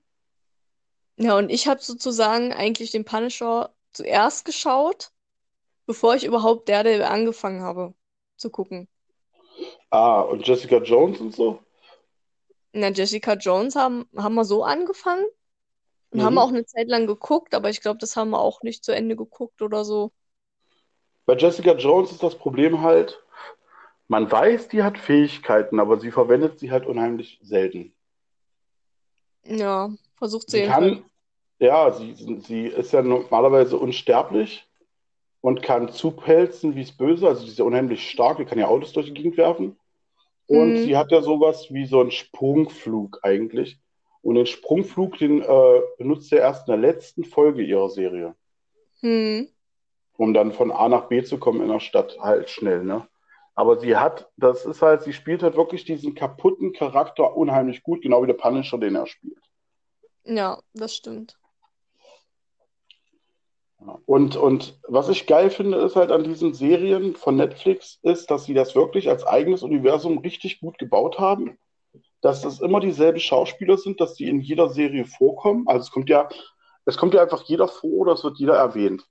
Ja, und ich habe sozusagen eigentlich den Punisher zuerst geschaut, bevor ich überhaupt Daredevil angefangen habe zu gucken. Ah, und Jessica Jones und so? Na, Jessica Jones haben, haben wir so angefangen und haben Mhm. auch eine Zeit lang geguckt, aber ich glaube, das haben wir auch nicht zu Ende geguckt oder so. Bei Jessica Jones ist das Problem halt, man weiß, die hat Fähigkeiten, aber sie verwendet sie halt unheimlich selten. Ja, versucht sie Sie kann, ja, sie, sie ist ja normalerweise unsterblich und kann zupelzen wie es böse. Also sie ist ja unheimlich stark, die kann ja Autos durch die Gegend werfen. Und Hm. sie hat ja sowas wie so einen Sprungflug eigentlich. Und den Sprungflug, den äh, benutzt sie erst in der letzten Folge ihrer Serie, Hm. um dann von A nach B zu kommen in der Stadt halt schnell, ne? Aber sie hat, das ist halt, sie spielt halt wirklich diesen kaputten Charakter unheimlich gut, genau wie der Punisher, den er spielt. Ja, das stimmt. Und, und was ich geil finde, ist halt an diesen Serien von Netflix, ist, dass sie das wirklich als eigenes Universum richtig gut gebaut haben. Dass das immer dieselben Schauspieler sind, dass die in jeder Serie vorkommen. Also es kommt ja, es kommt ja einfach jeder vor oder es wird jeder erwähnt.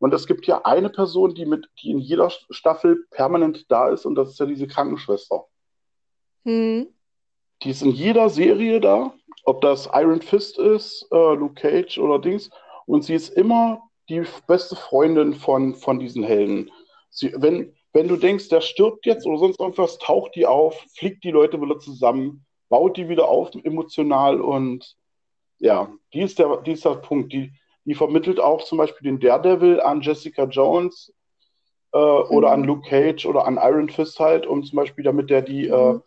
Und es gibt ja eine Person, die mit, die in jeder Staffel permanent da ist, und das ist ja diese Krankenschwester. Hm. Die ist in jeder Serie da, ob das Iron Fist ist, äh, Luke Cage oder Dings. Und sie ist immer die beste Freundin von, von diesen Helden. Sie, wenn, wenn du denkst, der stirbt jetzt oder sonst irgendwas, taucht die auf, fliegt die Leute wieder zusammen, baut die wieder auf emotional und ja, die ist der, die ist der Punkt. Die, die vermittelt auch zum Beispiel den Daredevil an Jessica Jones äh, oder an Mhm. Luke Cage oder an Iron Fist halt, um zum Beispiel, damit der die äh, Mhm.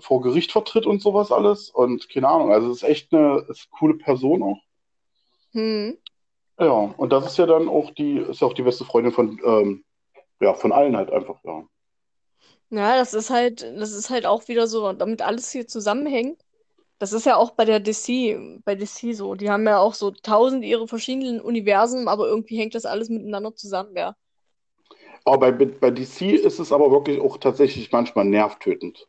vor Gericht vertritt und sowas alles. Und keine Ahnung, also es ist echt eine, ist eine coole Person auch. Hm. Ja, und das ist ja dann auch die, ist ja auch die beste Freundin von, ähm, ja, von allen halt einfach, ja. Ja, das ist halt, das ist halt auch wieder so, damit alles hier zusammenhängt. Das ist ja auch bei der DC, bei DC so. Die haben ja auch so tausend ihre verschiedenen Universen, aber irgendwie hängt das alles miteinander zusammen, ja. Aber bei, bei DC ist es aber wirklich auch tatsächlich manchmal nervtötend.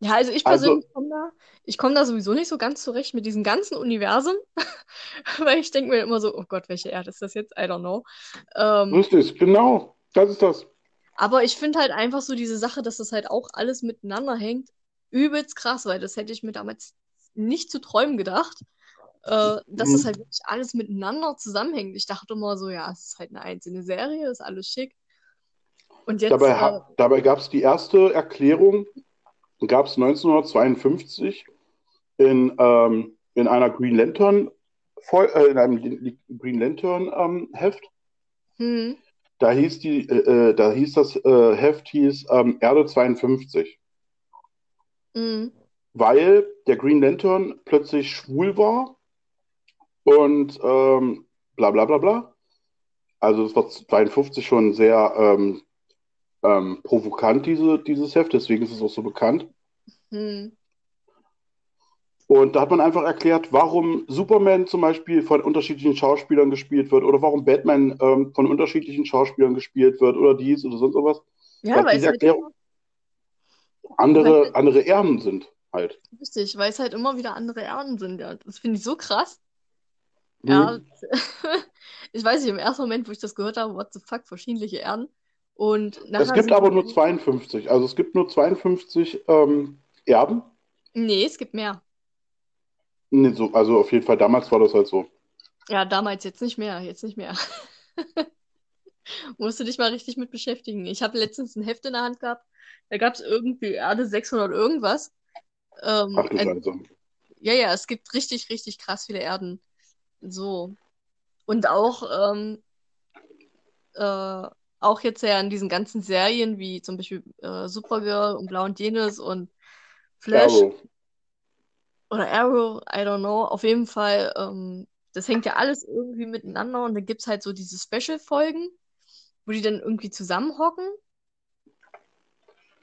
Ja, also ich Also, persönlich komme da, ich komme da sowieso nicht so ganz zurecht mit diesen ganzen Universen, weil ich denke mir immer so, oh Gott, welche Erde ist das jetzt? I don't know. Ähm, richtig, genau, das ist das. aber ich finde halt einfach so diese Sache, dass das halt auch alles miteinander hängt, übelst krass, weil das hätte ich mir damals nicht zu träumen gedacht, äh, dass das Mhm. halt wirklich alles miteinander zusammenhängt. Ich dachte immer so, ja, es ist halt eine einzelne Serie, ist alles schick. Und jetzt, Dabei, äh, dabei gab es die erste Erklärung, gab es 1952 in, ähm, in einer Green Lantern, äh, in einem Green Lantern ähm, Heft. hm, Da hieß die, äh, äh, da hieß das äh, Heft hieß ähm, Erde 52, hm, weil der Green Lantern plötzlich schwul war und ähm, bla bla bla bla. Also das war 52 schon sehr ähm, ähm, provokant, diese, dieses Heft, deswegen ist es auch so bekannt. hm, Und da hat man einfach erklärt, warum Superman zum Beispiel von unterschiedlichen Schauspielern gespielt wird oder warum Batman ähm, von unterschiedlichen Schauspielern gespielt wird oder dies oder sonst was. ja, Weil weil diese es Erklärung es andere, andere Erben sind halt. richtig, weil es halt immer wieder andere Erden sind, ja. Das finde ich so krass. Ja, Mhm. ich weiß nicht, im ersten Moment, wo ich das gehört habe, what the fuck, verschiedene Erden. Und Es gibt aber nur eigentlich, 52. Also es gibt nur 52 ähm, Erben. nee, es gibt mehr. Nee, so, also auf jeden Fall damals war das halt so. Ja, damals jetzt nicht mehr, jetzt nicht mehr. Musst du dich mal richtig mit beschäftigen. Ich habe letztens ein Heft in der Hand gehabt, da gab es irgendwie Erde 600 irgendwas. Ähm, Ach du Scheiße. ja, ja, es gibt richtig, richtig krass viele Erden. So. Und auch, ähm, äh, auch jetzt ja in diesen ganzen Serien, wie zum Beispiel äh, Supergirl und Blau und Jenes und Flash Arrow. oder Arrow, I don't know. Auf jeden Fall, ähm, das hängt ja alles irgendwie miteinander und dann gibt es halt so diese Special-Folgen, wo die dann irgendwie zusammenhocken.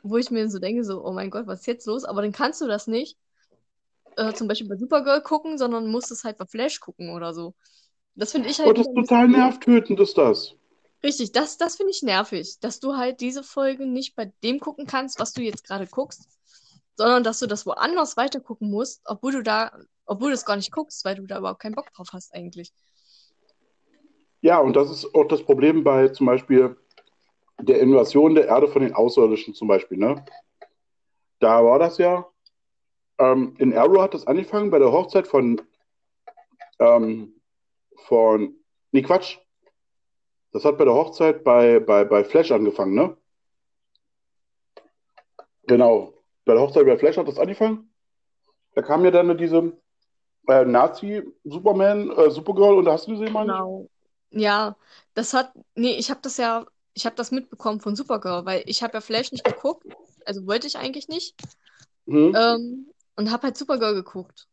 Wo ich mir so denke, so, oh mein Gott, was ist jetzt los? Aber dann kannst du das nicht äh, zum Beispiel bei Supergirl gucken, sondern musst es halt bei Flash gucken oder so. Das finde ich halt. Oh, das ist total nervtötend, ist das. Richtig, das, das finde ich nervig, dass du halt diese Folge nicht bei dem gucken kannst, was du jetzt gerade guckst, sondern dass du das woanders weiter gucken musst, obwohl du da, obwohl du es gar nicht guckst, weil du da überhaupt keinen Bock drauf hast eigentlich. Ja, und das ist auch das Problem bei zum Beispiel der Invasion der Erde von den Außerirdischen zum Beispiel, ne? Da war das ja, ähm, in Arrow hat das angefangen bei der Hochzeit von, ähm, von, nee, Quatsch. Das hat bei der Hochzeit bei, bei, bei Flash angefangen, ne? Genau. Bei der Hochzeit bei Flash hat das angefangen. Da kam ja dann diese äh, Nazi-Superman, äh, Supergirl und da hast du gesehen, meine Genau. Ja, das hat, nee, ich habe das ja, ich habe das mitbekommen von Supergirl, weil ich habe ja Flash nicht geguckt, also wollte ich eigentlich nicht. Hm? Ähm, und habe halt Supergirl geguckt.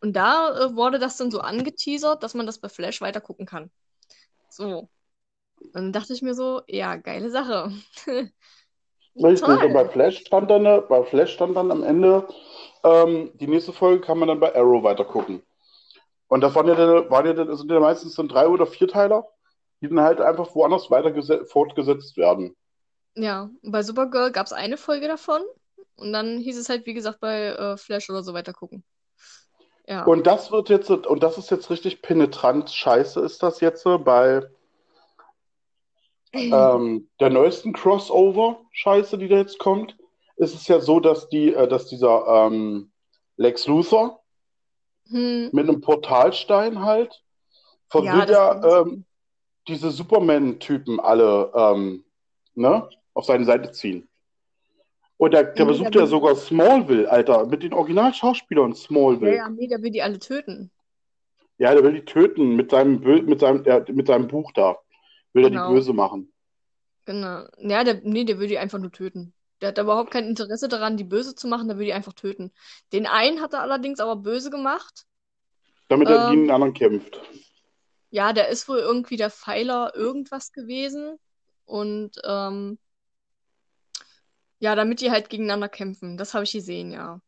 Und da äh, wurde das dann so angeteasert, dass man das bei Flash weiter gucken kann. So. Und dann dachte ich mir so, ja, geile Sache. Richtig, und bei Flash stand dann, bei Flash stand dann am Ende, ähm, die nächste Folge kann man dann bei Arrow weiter gucken. Und das waren ja, dann, waren ja, dann- sind ja meistens dann drei oder vier Teiler, die dann halt einfach woanders weiter gese- fortgesetzt werden. Ja, bei Supergirl gab es eine Folge davon. Und dann hieß es halt, wie gesagt, bei äh, Flash oder so weiter gucken. Ja. Und das wird jetzt, und das ist jetzt richtig penetrant scheiße, ist das jetzt bei ähm, der neuesten Crossover-Scheiße, die da jetzt kommt, ist es ja so, dass die, äh, dass dieser ähm, Lex Luthor Hm, mit einem Portalstein halt ja, will das ja ähm, diese Superman-Typen alle ähm, ne, auf seine Seite ziehen. Und der, der Nee, besucht ja sogar Smallville, Alter, mit den Originalschauspielern ja, Smallville. ja, nee, der will die alle töten. Ja, der will die töten mit seinem, mit seinem, der, mit seinem Buch da. Will er Genau. die böse machen. Genau. Ja, der, nee, der will die einfach nur töten. Der hat überhaupt kein Interesse daran, die böse zu machen, der will die einfach töten. Den einen hat er allerdings aber böse gemacht. Damit er Ähm. gegen den anderen kämpft. Ja, der ist wohl irgendwie der Pfeiler irgendwas gewesen. Und ähm, ja, damit die halt gegeneinander kämpfen. Das habe ich gesehen, ja.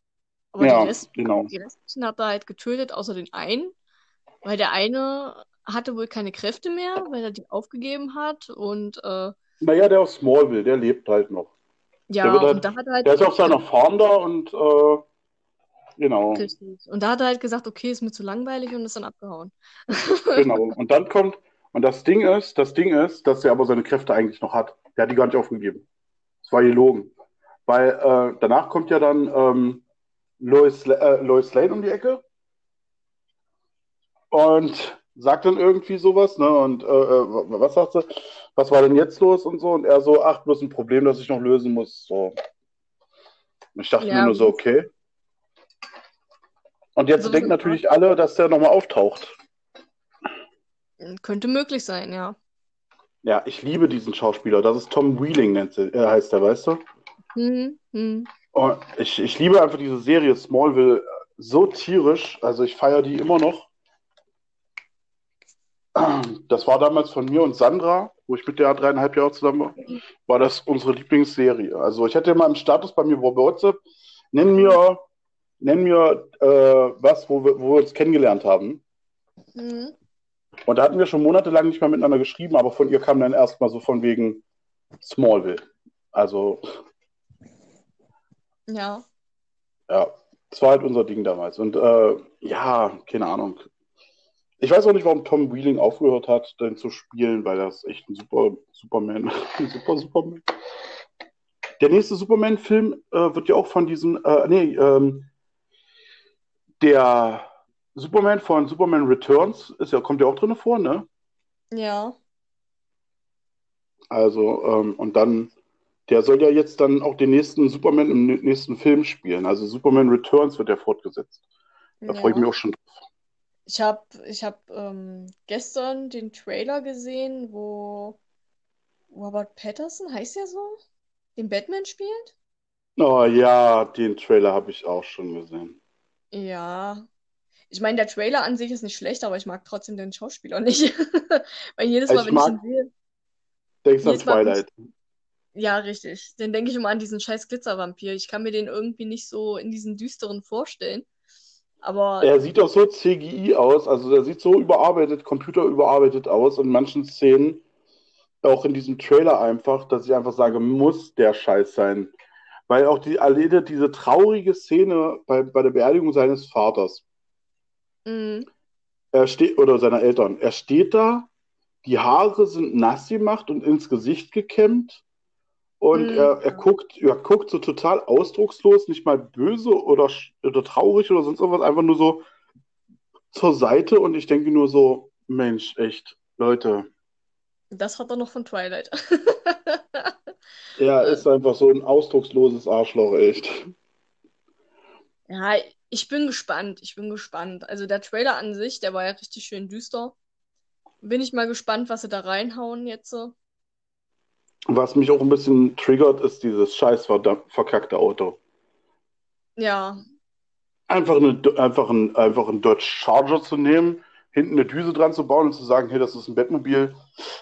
Aber Ja, die, Rest, genau. die restlichen hat er halt getötet, außer den einen. Weil der eine hatte wohl keine Kräfte mehr, weil er die aufgegeben hat. Und äh, Naja, der aus Smallville, der lebt halt noch. ja, Der halt- und da hat er halt. Der ist auf seiner Farm da und äh, genau, Richtig. Und da hat er halt gesagt, okay, ist mir zu langweilig und ist dann abgehauen. genau. Und dann kommt, und das Ding ist, das Ding ist, dass er aber seine Kräfte eigentlich noch hat. Der hat die gar nicht aufgegeben. Das war gelogen. Weil äh, danach kommt ja dann ähm, Lois, äh, Lois Lane um die Ecke und sagt dann irgendwie sowas, ne? Und äh, äh, was sagt sie? Was war denn jetzt los und so? Und er so, ach, bloß ein Problem, das ich noch lösen muss. So. Und ich dachte Ja, mir nur so, okay. Und jetzt So denken ist es natürlich alle, dass der nochmal auftaucht. Könnte möglich sein, ja. Ja, ich liebe diesen Schauspieler. Das ist Tom Wheeling, nennt äh, heißt der, weißt du? Hm, hm. Und ich, ich liebe einfach diese Serie Smallville so tierisch. Also ich feiere die immer noch. Das war damals von mir und Sandra, wo ich mit der dreieinhalb Jahre zusammen war, war das unsere Lieblingsserie. Also ich hatte mal im Status bei mir bei WhatsApp, nenn mir, nenn mir äh, was, wo wir, wo wir uns kennengelernt haben. Hm. Und da hatten wir schon monatelang nicht mehr miteinander geschrieben, aber von ihr kam dann erstmal so von wegen Smallville. Also Ja. Ja, das war halt unser Ding damals. Und äh, ja, keine Ahnung. Ich weiß auch nicht, warum Tom Wheeling aufgehört hat, den zu spielen, weil das echt ein super Superman, ein super Superman. Der nächste Superman-Film äh, wird ja auch von diesem, äh, nee, ähm, der Superman von Superman Returns ist ja, kommt ja auch drin vor, ne? Ja. Also, ähm, und dann, der soll ja jetzt dann auch den nächsten Superman im nächsten Film spielen. Also Superman Returns wird ja fortgesetzt. Da freue ich Ja. mich auch schon drauf. Ich habe ich hab, ähm, gestern den Trailer gesehen, wo Robert Patterson, heißt der so, den Batman spielt? Oh ja, den Trailer habe ich auch schon gesehen. Ja. Ich meine, der Trailer an sich ist nicht schlecht, aber ich mag trotzdem den Schauspieler nicht. Weil jedes Also Mal, ich wenn ich mag, ihn sehe, denkst an jedes Mal, wenn ich, Twilight. ja, richtig, dann denke ich immer an diesen scheiß Glitzervampir. Ich kann mir den irgendwie nicht so in diesen düsteren vorstellen. Aber Er sieht auch so CGI aus, also der sieht so überarbeitet, computerüberarbeitet aus in manchen Szenen, auch in diesem Trailer einfach, dass ich einfach sage, muss der Scheiß sein. Weil auch die, alleine diese traurige Szene bei, bei der Beerdigung seines Vaters, mh, er steht, oder seiner Eltern, er steht da, die Haare sind nass gemacht und ins Gesicht gekämmt. Und mh, er, er guckt, er guckt so total ausdruckslos, nicht mal böse oder, oder traurig oder sonst irgendwas, einfach nur so zur Seite. Und ich denke nur so, Mensch, echt, Leute, das hat er noch von Twilight. er Äh, ist einfach so ein ausdrucksloses Arschloch, echt. Ja, ich bin gespannt. Ich bin gespannt. Also der Trailer an sich, der war ja richtig schön düster. Bin ich mal gespannt, was sie da reinhauen jetzt. so. Was mich auch ein bisschen triggert, ist dieses scheiß verkackte Auto. Ja, Einfach, eine, einfach, ein, einfach einen Dodge Charger zu nehmen, hinten eine Düse dran zu bauen und zu sagen, hey, das ist ein Bettmobil.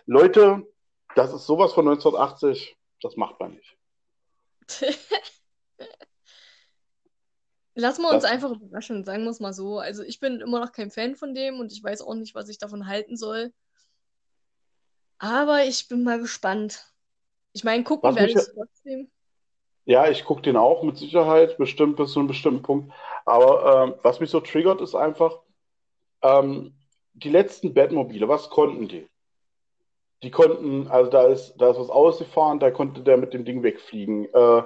Leute, das ist sowas von 1980, das macht man nicht. lassen wir uns Das, einfach überraschen, sagen wir es mal so. Also ich bin immer noch kein Fan von dem und ich weiß auch nicht, was ich davon halten soll. Aber ich bin mal gespannt. Ich meine, gucken was werde ich es trotzdem. ja, ich gucke den auch mit Sicherheit, bestimmt bis zu einem bestimmten Punkt. Aber ähm, was mich so triggert, ist einfach, ähm, die letzten Bettmobile, was konnten die? Die konnten, also da ist, da ist was ausgefahren, da konnte der mit dem Ding wegfliegen. Äh,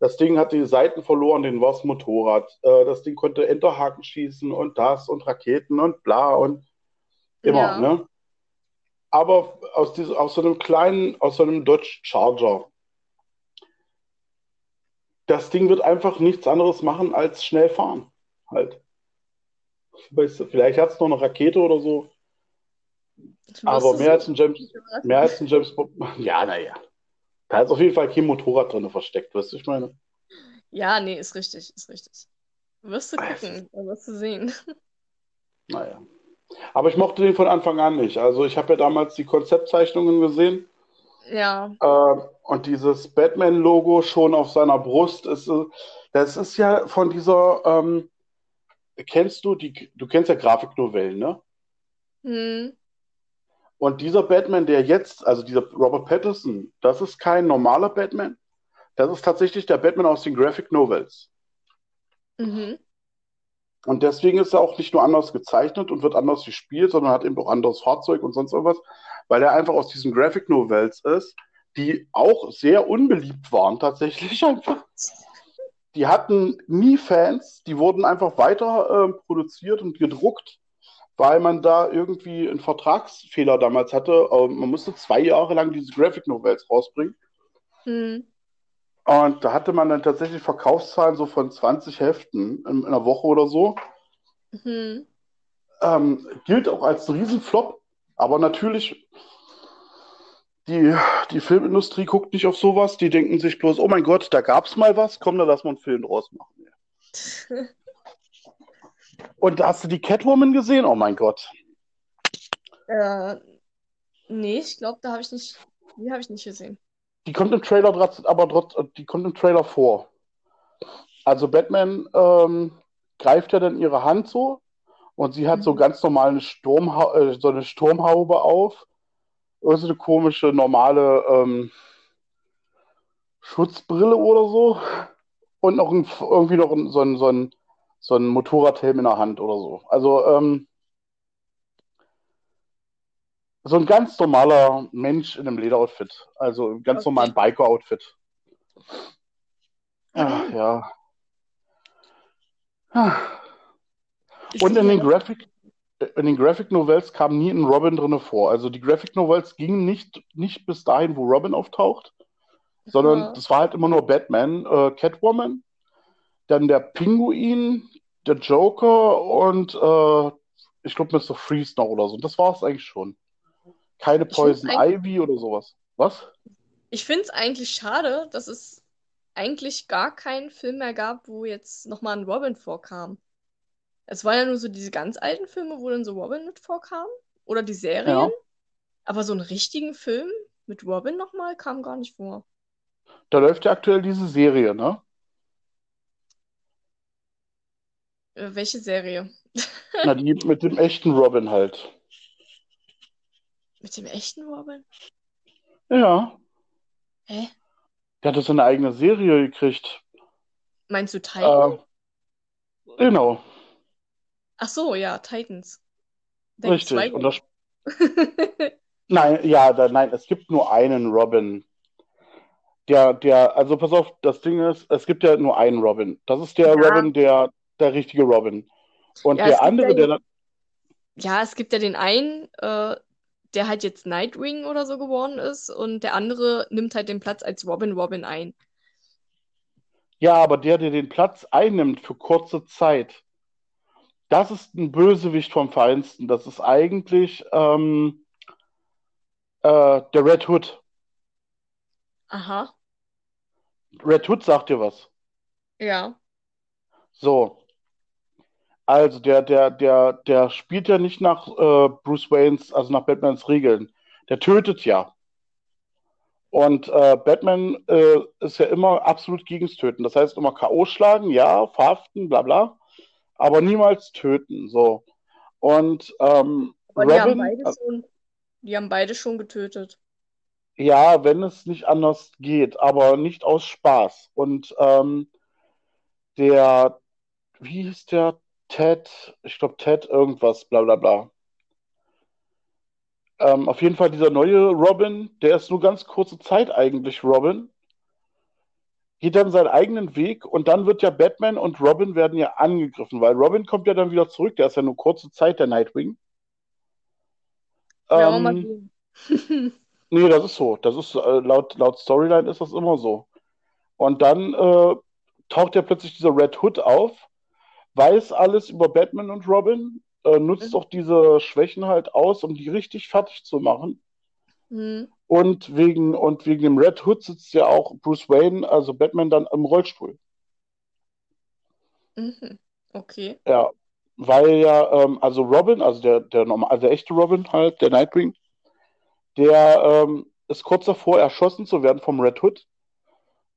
das Ding hat die Seiten verloren, den war Motorrad. Äh, das Ding konnte Enterhaken schießen und das und Raketen und bla und immer, Ja, ne? Aber aus diesem, aus so einem kleinen, aus so einem Dodge Charger, das Ding wird einfach nichts anderes machen als schnell fahren. Halt. Weißt du, vielleicht hat es noch eine Rakete oder so, aber mehr als ein James, mehr als ein James Bond. Ja, naja. Da ist auf jeden Fall kein Motorrad drin versteckt, weißt du, ich meine. Ja, nee, ist richtig, ist richtig. Wirst du gucken, da wirst du sehen. naja. Aber ich mochte den von Anfang an nicht. Also ich habe ja damals die Konzeptzeichnungen gesehen Ja, äh, und dieses Batman-Logo schon auf seiner Brust ist, das ist ja von dieser, ähm, kennst du die, du kennst ja Grafiknovellen, ne? hm, Und dieser Batman, der jetzt, also dieser Robert Pattinson, das ist kein normaler Batman. Das ist tatsächlich der Batman aus den Graphic Novels. mhm, Und deswegen ist er auch nicht nur anders gezeichnet und wird anders gespielt, sondern hat eben auch anderes Fahrzeug und sonst irgendwas, weil er einfach aus diesen Graphic Novels ist, die auch sehr unbeliebt waren tatsächlich einfach. Die hatten nie Fans, die wurden einfach weiter äh, produziert und gedruckt, weil man da irgendwie einen Vertragsfehler damals hatte. Man musste zwei Jahre lang diese Graphic Novels rausbringen. hm, Und da hatte man dann tatsächlich Verkaufszahlen so von 20 Heften in, in einer Woche oder so. hm. Ähm, gilt auch als Riesenflop, aber natürlich, die, die Filmindustrie guckt nicht auf sowas, die denken sich bloß, oh mein Gott, da gab's mal was, komm, da lass mal einen Film draus machen. Und da hast du die Catwoman gesehen? Oh mein Gott. Äh, nee, ich glaube, da habe ich nicht, die habe ich nicht gesehen. Die kommt im Trailer, aber trotz, die kommt im Trailer vor. Also Batman ähm, greift ja dann ihre Hand so und sie hat so Mhm. ganz normal eine, Sturmha äh, so eine Sturmhaube auf, oder so eine komische normale ähm, Schutzbrille oder so und noch ein, irgendwie noch ein, so ein, so ein, so ein Motorradhelm in der Hand oder so. Also ähm, so ein ganz normaler Mensch in einem Lederoutfit, also im ganz normalen Okay. Biker-Outfit. Ja, Ach ja. Ah. Und in den. Graphic, in den Graphic Novels kam nie ein Robin drinne vor. Also die Graphic Novels gingen nicht, nicht bis dahin, wo Robin auftaucht, sondern Aha. das war halt immer nur Batman, äh, Catwoman, dann der Pinguin, der Joker und äh, ich glaube Mr. Freeze noch oder so. Und das war es eigentlich schon. Keine Poison Ivy oder sowas. Was? ich finde es eigentlich schade, dass es eigentlich gar keinen Film mehr gab, wo jetzt nochmal ein Robin vorkam. Es waren ja nur so diese ganz alten Filme, wo dann so Robin mit vorkam. Oder die Serien. Ja. Aber so einen richtigen Film mit Robin nochmal kam gar nicht vor. Da läuft ja aktuell diese Serie, ne? Äh, welche Serie? Na, die mit dem echten Robin halt. Mit dem echten Robin? Ja, Hä? der hat so eine eigene Serie gekriegt. Meinst du Titan? Äh, genau, Ach so, ja, Titans. Da richtig. Und das, nein, ja, da, nein, es gibt nur einen Robin. Der, der, also pass auf, das Ding ist, es gibt ja nur einen Robin. Das ist der Ja. Robin, der, der richtige Robin. Und Ja, der andere, ja- der dann, Ja, es gibt ja den einen, äh, der halt jetzt Nightwing oder so geworden ist und der andere nimmt halt den Platz als Robin Robin ein. ja, aber der, der den Platz einnimmt für kurze Zeit, das ist ein Bösewicht vom Feinsten. Das ist eigentlich ähm, äh, der Red Hood. Aha, Red Hood sagt dir was. ja. So. Also der, der, der, der spielt ja nicht nach äh, Bruce Waynes, also nach Batmans Regeln. Der tötet ja. Und äh, Batman äh, ist ja immer absolut gegens Töten. Das heißt immer K.O. schlagen, ja, verhaften, bla bla, aber niemals töten. So. Und ähm, Aber die haben Robin, beide äh, schon, die haben beide schon getötet. ja, wenn es nicht anders geht, aber nicht aus Spaß. Und ähm, der, wie hieß der? Ted, ich glaube Ted irgendwas, bla bla bla. Ähm, auf jeden Fall dieser neue Robin, der ist nur ganz kurze Zeit eigentlich Robin, geht dann seinen eigenen Weg und dann wird ja Batman und Robin werden ja angegriffen, weil Robin kommt ja dann wieder zurück, der ist ja nur kurze Zeit der Nightwing. Ja, Ähm, sehen. Nee, das ist so. Das ist äh, laut, laut Storyline ist das immer so. Und dann äh, taucht ja plötzlich dieser Red Hood auf, weiß alles über Batman und Robin, äh, nutzt Mhm. auch diese Schwächen halt aus, um die richtig fertig zu machen. Hm. Und wegen, und wegen dem Red Hood sitzt ja auch Bruce Wayne, also Batman, dann im Rollstuhl. Mhm. Okay. Ja, weil ja, ähm, also Robin, also der, der normal, also der echte Robin halt, der Nightwing, der ähm, ist kurz davor, erschossen zu werden vom Red Hood.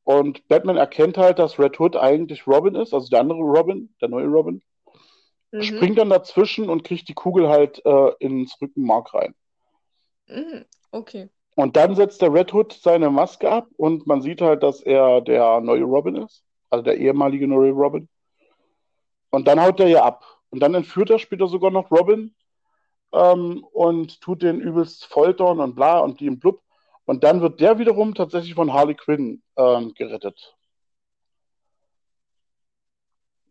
Und Batman erkennt halt, dass Red Hood eigentlich Robin ist, also der andere Robin, der neue Robin, Mhm. springt dann dazwischen und kriegt die Kugel halt äh, ins Rückenmark rein. Mhm. Okay. Und dann setzt der Red Hood seine Maske ab und man sieht halt, dass er der neue Robin ist, also der ehemalige neue Robin. Und dann haut er ja ab. Und dann entführt er später sogar noch Robin ähm, und tut den übelst foltern und bla und die im Blub. Und dann wird der wiederum tatsächlich von Harley Quinn ähm, gerettet.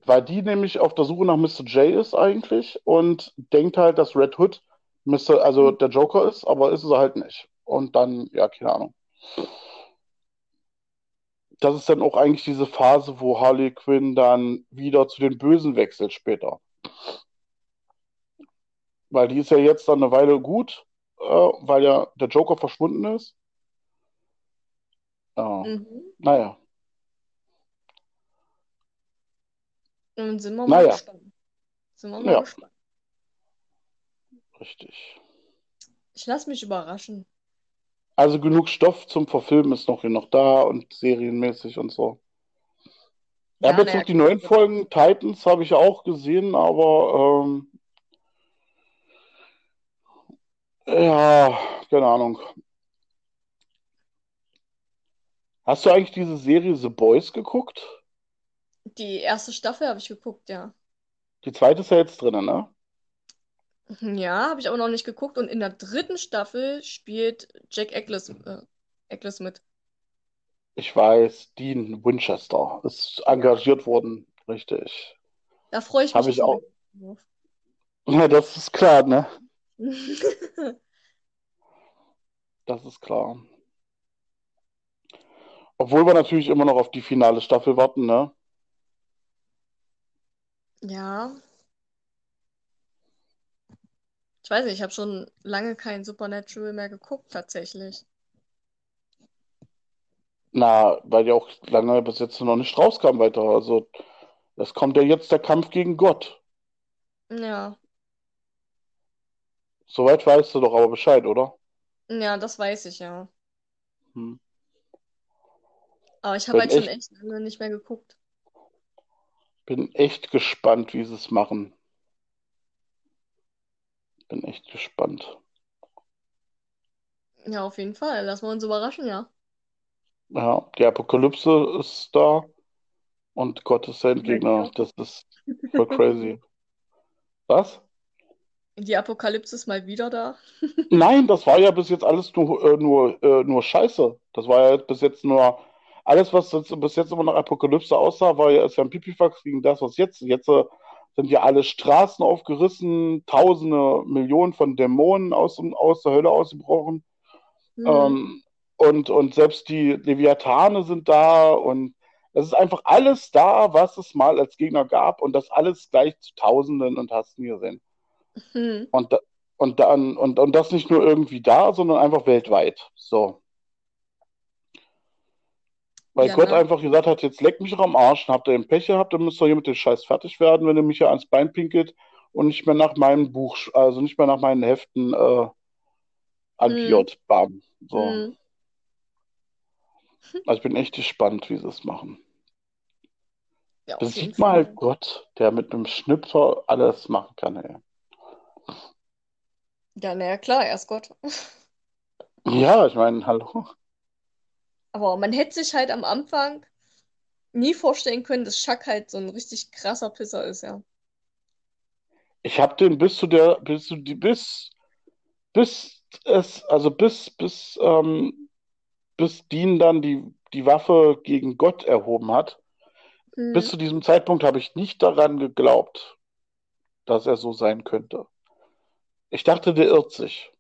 Weil die nämlich auf der Suche nach Mr. J ist eigentlich und denkt halt, dass Red Hood Mr., also der Joker ist, aber ist es halt nicht. Und dann, ja, keine Ahnung. Das ist dann auch eigentlich diese Phase, wo Harley Quinn dann wieder zu den Bösen wechselt später. Weil die ist ja jetzt dann eine Weile gut, äh, weil ja der Joker verschwunden ist. Ja, Mhm. naja. Dann sind wir mal Naja. gespannt. Sind wir mal Ja. gespannt. Richtig. Ich lasse mich überraschen. Also genug Stoff zum Verfilmen ist noch hier noch da und serienmäßig und so. Ja, jetzt naja, noch die neuen Folgen Titans habe ich ja auch gesehen, aber ähm, ja, keine Ahnung. Hast du eigentlich diese Serie The Boys geguckt? Die erste Staffel habe ich geguckt, ja. Die zweite ist ja jetzt drin, ne? Ja, habe ich aber noch nicht geguckt. Und in der dritten Staffel spielt Jack Eccles, äh, Eccles mit. Ich weiß, Dean Winchester ist engagiert worden, richtig. Da freue ich mich ich auch. drauf. Ja, das ist klar, ne? Das ist klar. Obwohl wir natürlich immer noch auf die finale Staffel warten, ne? Ja. Ich weiß nicht, ich habe schon lange kein Supernatural mehr geguckt, tatsächlich. Na, weil ja auch lange bis jetzt noch nicht rauskam weiter. Also, es kommt ja jetzt der Kampf gegen Gott. Ja. Soweit weißt du doch aber Bescheid, oder? Ja, das weiß ich ja. Hm. Aber ich habe Bin halt schon echt, echt lange nicht mehr geguckt. bin echt gespannt, wie sie es machen. Bin echt gespannt. Ja, auf jeden Fall. Lassen wir uns überraschen, ja. Ja, die Apokalypse ist da und Gott ist Endgegner. wieder. Das ist voll crazy. Was? Die Apokalypse ist mal wieder da. Nein, das war ja bis jetzt alles nur, äh, nur, äh, nur Scheiße. Das war ja bis jetzt nur, alles, was jetzt, bis jetzt immer nach Apokalypse aussah, war ja, ist ja ein Pipifax gegen das, was jetzt. Jetzt äh, sind ja alle Straßen aufgerissen, Tausende, Millionen von Dämonen aus, aus der Hölle ausgebrochen. Hm. Ähm, und, und selbst die Leviathane sind da und es ist einfach alles da, was es mal als Gegner gab und das alles gleich zu Tausenden und hast nie gesehen. Hm. Und, da- und dann, und, und das nicht nur irgendwie da, sondern einfach weltweit. So. Weil Ja, Gott ne? einfach gesagt hat, jetzt leck mich doch am Arsch, und habt ihr den Pech gehabt, dann müsst ihr hier mit dem Scheiß fertig werden, wenn ihr mich hier ans Bein pinkelt und nicht mehr nach meinem Buch, also nicht mehr nach meinen Heften äh, Hm. agiert. Bam. So. Hm. Also ich bin echt gespannt, wie sie es machen. Ja, jeden Besiegt mal Fall. Gott, der mit einem Schnipper alles machen kann, ey. Ja, naja, klar, er ist Gott. Ja, ich meine, hallo. Aber man hätte sich halt am Anfang nie vorstellen können, dass Chuck halt so ein richtig krasser Pisser ist, ja. Ich habe den bis zu der, bis zu die, bis, bis es, also bis, bis, ähm, bis Dean dann die, die Waffe gegen Gott erhoben hat. Bis Hm. zu diesem Zeitpunkt habe ich nicht daran geglaubt, dass er so sein könnte. Ich dachte, der irrt sich.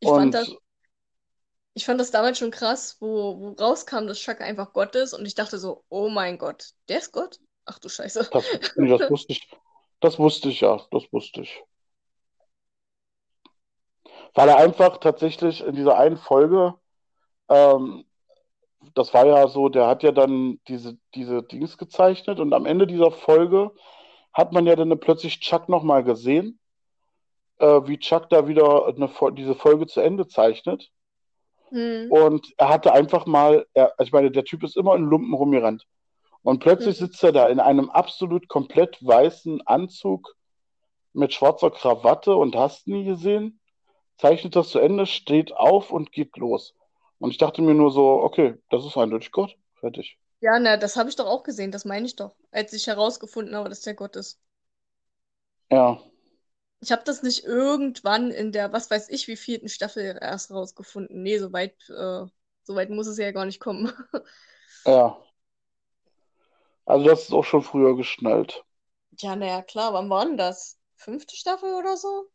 Ich fand das, Und ich fand das damals schon krass, wo, wo rauskam, dass Chuck einfach Gott ist und ich dachte so, oh mein Gott, der ist Gott? Ach du Scheiße. das, das wusste ich, das wusste ich ja, das wusste ich. Weil er einfach tatsächlich in dieser einen Folge, ähm, das war ja so, der hat ja dann diese, diese Dings gezeichnet und am Ende dieser Folge hat man ja dann plötzlich Chuck nochmal gesehen, äh, wie Chuck da wieder eine, diese Folge zu Ende zeichnet. Hm. Und er hatte einfach mal, er, also ich meine, der Typ ist immer in Lumpen rumgerannt. Und plötzlich Hm. sitzt er da in einem absolut komplett weißen Anzug mit schwarzer Krawatte und hast nie gesehen, zeichnet das zu Ende, steht auf und geht los. Und ich dachte mir nur so, okay, das ist eindeutig Gott. Fertig. Ja, na, das habe ich doch auch gesehen, das meine ich doch, als ich herausgefunden habe, dass der Gott ist. Ja, Ich habe das nicht irgendwann in der, was weiß ich, wie vierten Staffel erst rausgefunden. Nee, so weit, äh, so weit muss es ja gar nicht kommen. ja. Also das ist auch schon früher geschnallt. Ja, naja, klar, wann war denn das? Fünfte Staffel oder so?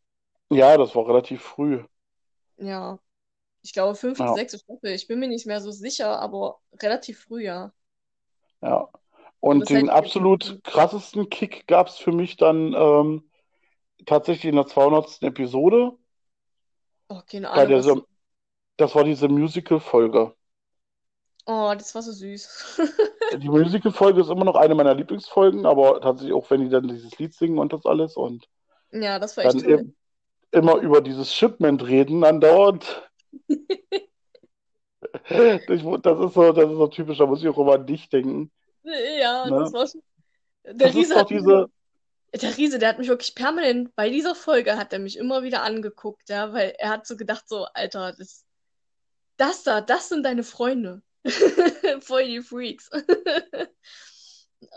Ja, das war relativ früh. Ja, ich glaube fünfte, Ja, sechste Staffel. Ich bin mir nicht mehr so sicher, aber relativ früh, ja. ja. Und den nicht absolut krassesten Kick gab es für mich dann ähm, tatsächlich in der 200. Episode. Oh, keine Ahnung, was. dieser, das war diese Musical-Folge. Oh, das war so süß. Die Musical-Folge ist immer noch eine meiner Lieblingsfolgen, aber tatsächlich auch, wenn die dann dieses Lied singen und das alles und Ja, das war echt dann toll. im, immer über dieses Shipment reden andauernd. Ich, das ist so, das ist so typisch, da muss ich auch immer an dich denken. Ja, das Ne? war schon. Der Das ist Riese doch hat mich, diese, der Riese, der hat mich wirklich permanent, bei dieser Folge hat er mich immer wieder angeguckt, ja, weil er hat so gedacht, so, Alter, das, das da, das sind deine Freunde. Voll die Freaks.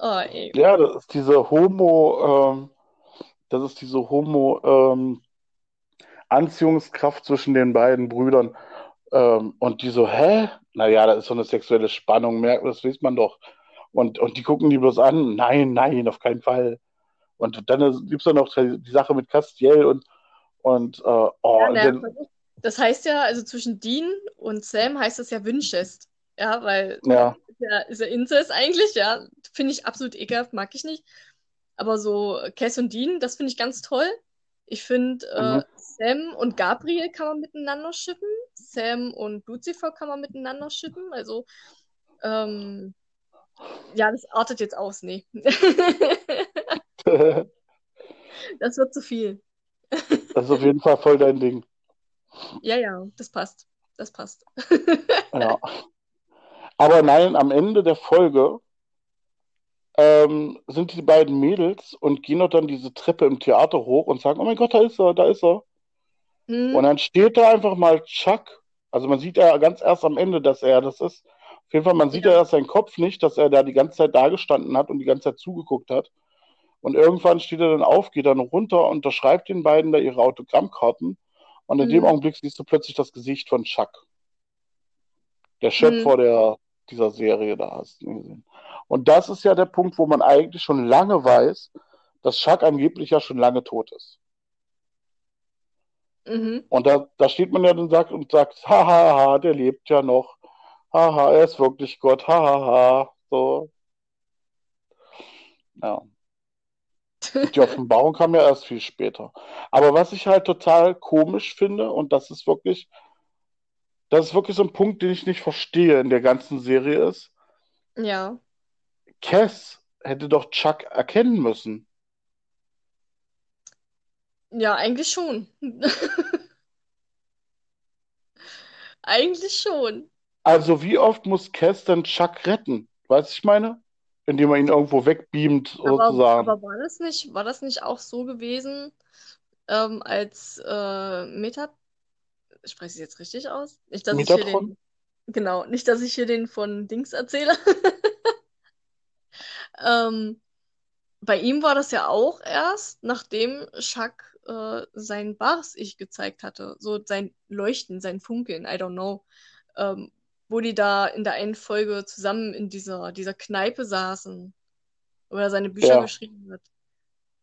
Oh, ey. ja, das ist diese Homo, ähm, das ist diese Homo, ähm, Anziehungskraft zwischen den beiden Brüdern. Ähm, und die so, hä? Naja, da ist so eine sexuelle Spannung, merkt, das weiß man doch. Und, und die gucken die bloß an. Nein, nein, auf keinen Fall. Und dann gibt es ja noch die, Sache mit Castiel und, und äh, oh, Ja, und naja, dann, das heißt ja, also zwischen Dean und Sam heißt das ja Winchest. Ja, weil ja, ist ja, ist ja Inzest eigentlich, ja. Finde ich absolut ekelhaft, mag ich nicht. Aber so Cass und Dean, das finde ich ganz toll. Ich finde, mhm, äh, Sam und Gabriel kann man miteinander shippen. Sam und Lucifer kann man miteinander shippen. Also, ähm, ja, das artet jetzt aus, nee. Das wird zu viel. Das ist auf jeden Fall voll dein Ding. Ja, ja, das passt. Das passt. Ja. Aber nein, am Ende der Folge ähm, sind die beiden Mädels und gehen dort dann diese Treppe im Theater hoch und sagen, oh mein Gott, da ist er, da ist er. Hm, Und dann steht da einfach mal Chuck. Also man sieht ja ganz erst am Ende, dass er das ist. Auf jeden Fall, man sieht ja Ja. erst seinen Kopf nicht, dass er da die ganze Zeit da gestanden hat und die ganze Zeit zugeguckt hat. Und irgendwann steht er dann auf, geht dann runter, unterschreibt den beiden da ihre Autogrammkarten. Und in dem hm, Augenblick siehst du plötzlich das Gesicht von Chuck, der Schöpfer hm, der, dieser Serie da hast du ihn gesehen. Und das ist ja der Punkt, wo man eigentlich schon lange weiß, dass Chuck angeblich ja schon lange tot ist. mhm. Und da, da steht man ja dann sagt, und sagt, hahaha, der lebt ja noch. Haha, er ist wirklich Gott. Hahaha. So, ja. Die Offenbarung kam ja erst viel später. Aber was ich halt total komisch finde, und das ist wirklich, das ist wirklich so ein Punkt, den ich nicht verstehe in der ganzen Serie ist, Ja. Cass hätte doch Chuck erkennen müssen. Ja, eigentlich schon. Eigentlich schon. Also wie oft muss Cass denn Chuck retten? Weißt du, ich meine? Indem er ihn irgendwo wegbeamt, Aber, sozusagen. aber war das nicht, war das nicht auch so gewesen, ähm, als äh, Meta, spreche ich es jetzt richtig aus? Nicht, dass ich hier Metatron? den, genau, nicht, dass ich hier den von Dings erzähle. Ähm, bei ihm war das ja auch erst, nachdem Chuck äh, sein wahres Ich gezeigt hatte. So sein Leuchten, sein Funkeln, I don't know. Ähm, wo die da in der einen Folge zusammen in dieser, dieser Kneipe saßen, wo er seine Bücher Ja. geschrieben hat.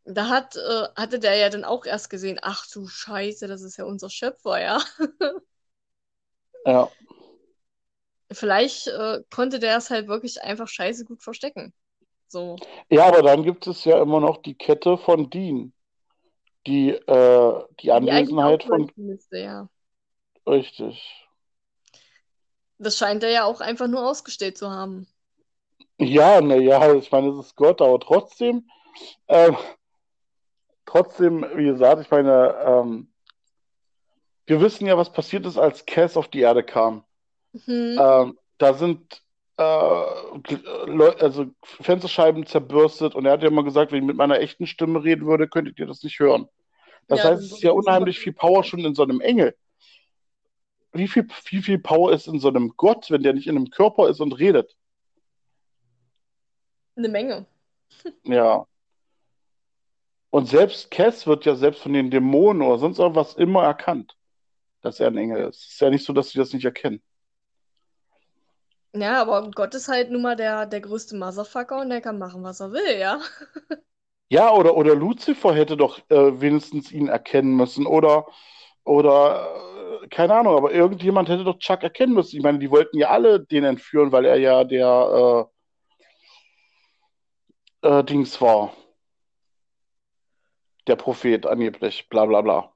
Da hat, äh, hatte der ja dann auch erst gesehen, ach du Scheiße, das ist ja unser Schöpfer, ja. Ja. Vielleicht äh, konnte der es halt wirklich einfach scheiße gut verstecken. So. Ja, aber dann gibt es ja immer noch die Kette von Dean, die äh, die Die Anwesenheit auch von müsste, ja. richtig. Das scheint er ja auch einfach nur ausgestellt zu haben. Ja, na ja, ich meine, es ist Gott, aber trotzdem, ähm, trotzdem, wie gesagt, ich meine, ähm, wir wissen ja, was passiert ist, als Cass auf die Erde kam. Hm. Ähm, da sind äh, also Fensterscheiben zerbürstet und er hat ja immer gesagt, wenn ich mit meiner echten Stimme reden würde, könntet ihr das nicht hören. Das Ja, heißt, es ist ja unheimlich viel Power schon in so einem Engel. Wie viel, wie viel Power ist in so einem Gott, wenn der nicht in einem Körper ist und redet? Eine Menge. Ja. Und selbst Cass wird ja selbst von den Dämonen oder sonst irgendwas immer erkannt, dass er ein Engel ist. Es ist ja nicht so, dass sie das nicht erkennen. Ja, aber Gott ist halt nun mal der, der größte Motherfucker und der kann machen, was er will, ja. Ja, oder, oder Lucifer hätte doch äh, wenigstens ihn erkennen müssen. Oder, oder keine Ahnung, aber irgendjemand hätte doch Chuck erkennen müssen. Ich meine, die wollten ja alle den entführen, weil er ja der äh, äh, Dings war. Der Prophet angeblich, bla bla bla.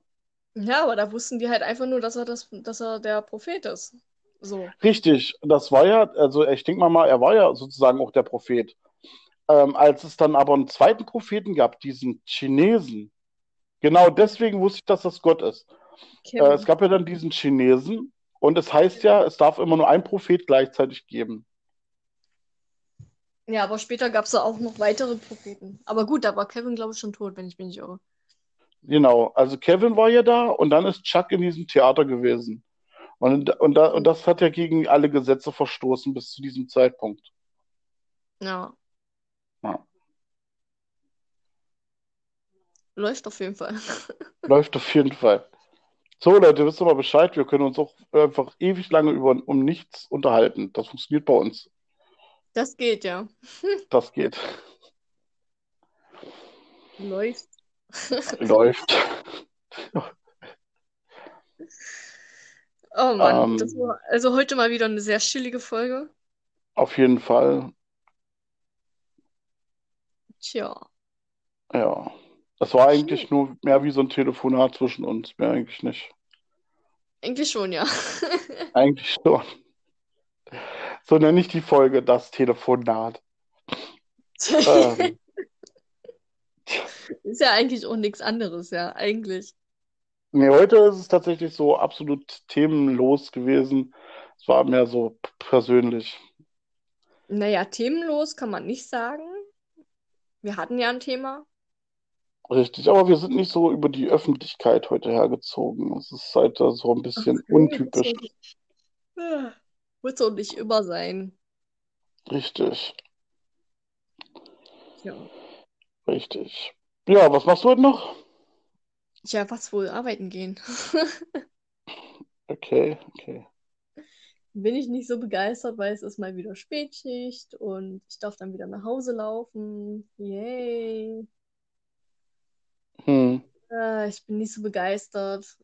Ja, aber da wussten die halt einfach nur, dass er das, dass er der Prophet ist. So. Richtig, das war ja, also ich denke mal, mal, er war ja sozusagen auch der Prophet. Ähm, als es dann aber einen zweiten Propheten gab, diesen Chinesen, genau deswegen wusste ich, dass das Gott ist. Äh, es gab ja dann diesen Chinesen und es heißt ja, es darf immer nur ein Prophet gleichzeitig geben. Ja, aber später gab es da auch noch weitere Propheten. Aber gut, da war Kevin, glaube ich, schon tot, wenn ich mich nicht irre. Genau, also Kevin war ja da und dann ist Chuck in diesem Theater gewesen. Und, und, da, und das hat ja gegen alle Gesetze verstoßen bis zu diesem Zeitpunkt. Ja, Ja. läuft auf jeden Fall. Läuft auf jeden Fall. So, Leute, wisst ihr mal Bescheid, wir können uns auch einfach ewig lange über, um nichts unterhalten. Das funktioniert bei uns. Das geht, ja. Das geht. Läuft. Läuft. Oh Mann, das Ähm, war also heute mal wieder eine sehr chillige Folge. auf jeden Fall. Tja, Ja. Das war eigentlich nur mehr wie so ein Telefonat zwischen uns. Mehr eigentlich nicht. Eigentlich schon, ja. Eigentlich schon. So nenne ich die Folge, das Telefonat. Ähm, Ist ja eigentlich auch nichts anderes, ja, eigentlich. Nee, heute ist es tatsächlich so absolut themenlos gewesen. Es war mehr so persönlich. Naja, themenlos kann man nicht sagen. Wir hatten ja ein Thema. Richtig, aber wir sind nicht so über die Öffentlichkeit heute hergezogen. Es ist heute so ein bisschen Okay, untypisch. das Ah, doch nicht immer sein. Richtig, Ja. richtig. Ja, was machst du heute noch? Tja, was wohl arbeiten gehen? Okay, okay. Bin ich nicht so begeistert, weil es ist mal wieder Spätschicht und ich darf dann wieder nach Hause laufen. Yay. Hm, Äh, ich bin nicht so begeistert.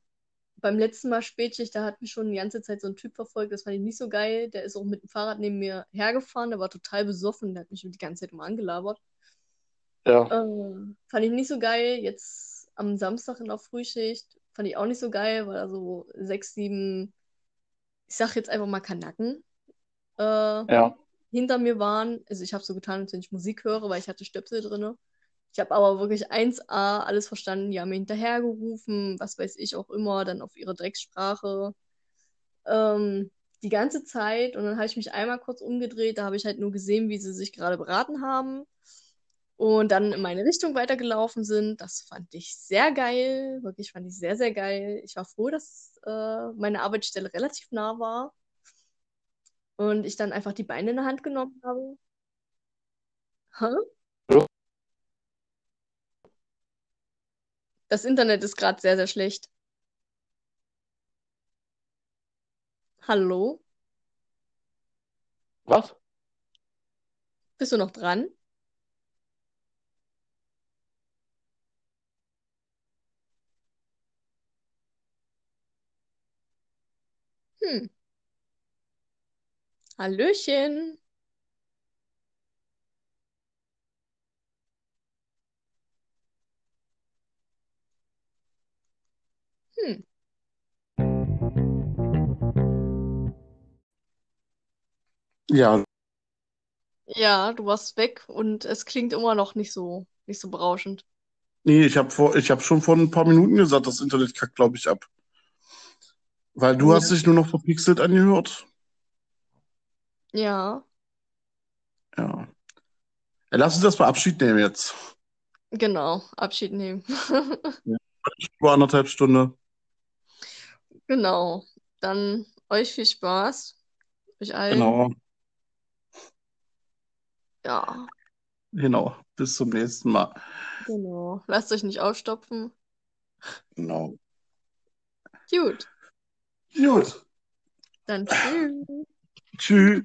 Beim letzten Mal Spätschicht, da hat mich schon die ganze Zeit so ein Typ verfolgt, das fand ich nicht so geil. Der ist auch mit dem Fahrrad neben mir hergefahren, der war total besoffen, der hat mich die ganze Zeit immer angelabert. ja, Äh, fand ich nicht so geil. Jetzt am Samstag in der Frühschicht fand ich auch nicht so geil, weil da so sechs, sieben, ich sag jetzt einfach mal Kanacken, äh, ja, hinter mir waren. Also ich habe so getan, als wenn ich Musik höre, weil ich hatte Stöpsel drin. Ich habe aber wirklich 1A alles verstanden. Die haben mir hinterhergerufen, was weiß ich auch immer, dann auf ihre Dreckssprache. Ähm, die ganze Zeit. Und dann habe ich mich einmal kurz umgedreht. Da habe ich halt nur gesehen, wie sie sich gerade beraten haben. Und dann in meine Richtung weitergelaufen sind. Das fand ich sehr geil. Wirklich fand ich sehr, sehr geil. Ich war froh, dass äh, meine Arbeitsstelle relativ nah war. Und ich dann einfach die Beine in der Hand genommen habe. Hä? Das Internet ist gerade sehr, sehr schlecht. Hallo? Was? Bist du noch dran? Hm. Hallöchen. Hm. Ja, Ja, du warst weg und es klingt immer noch nicht so, nicht so berauschend. nee, ich habe vor, ich habe schon vor ein paar Minuten gesagt, das Internet kackt, glaube ich, ab. Weil du Ja. hast dich nur noch verpixelt angehört. Ja, Ja. Ja, lass uns das mal Abschied nehmen jetzt. genau. Abschied nehmen. Über anderthalb Stunden. Genau. Dann euch viel Spaß. Euch allen. Genau, Ja, genau. Bis zum nächsten Mal. genau. Lasst euch nicht aufstopfen. Genau. Gut. Gut. Dann tschüss. Tschüss.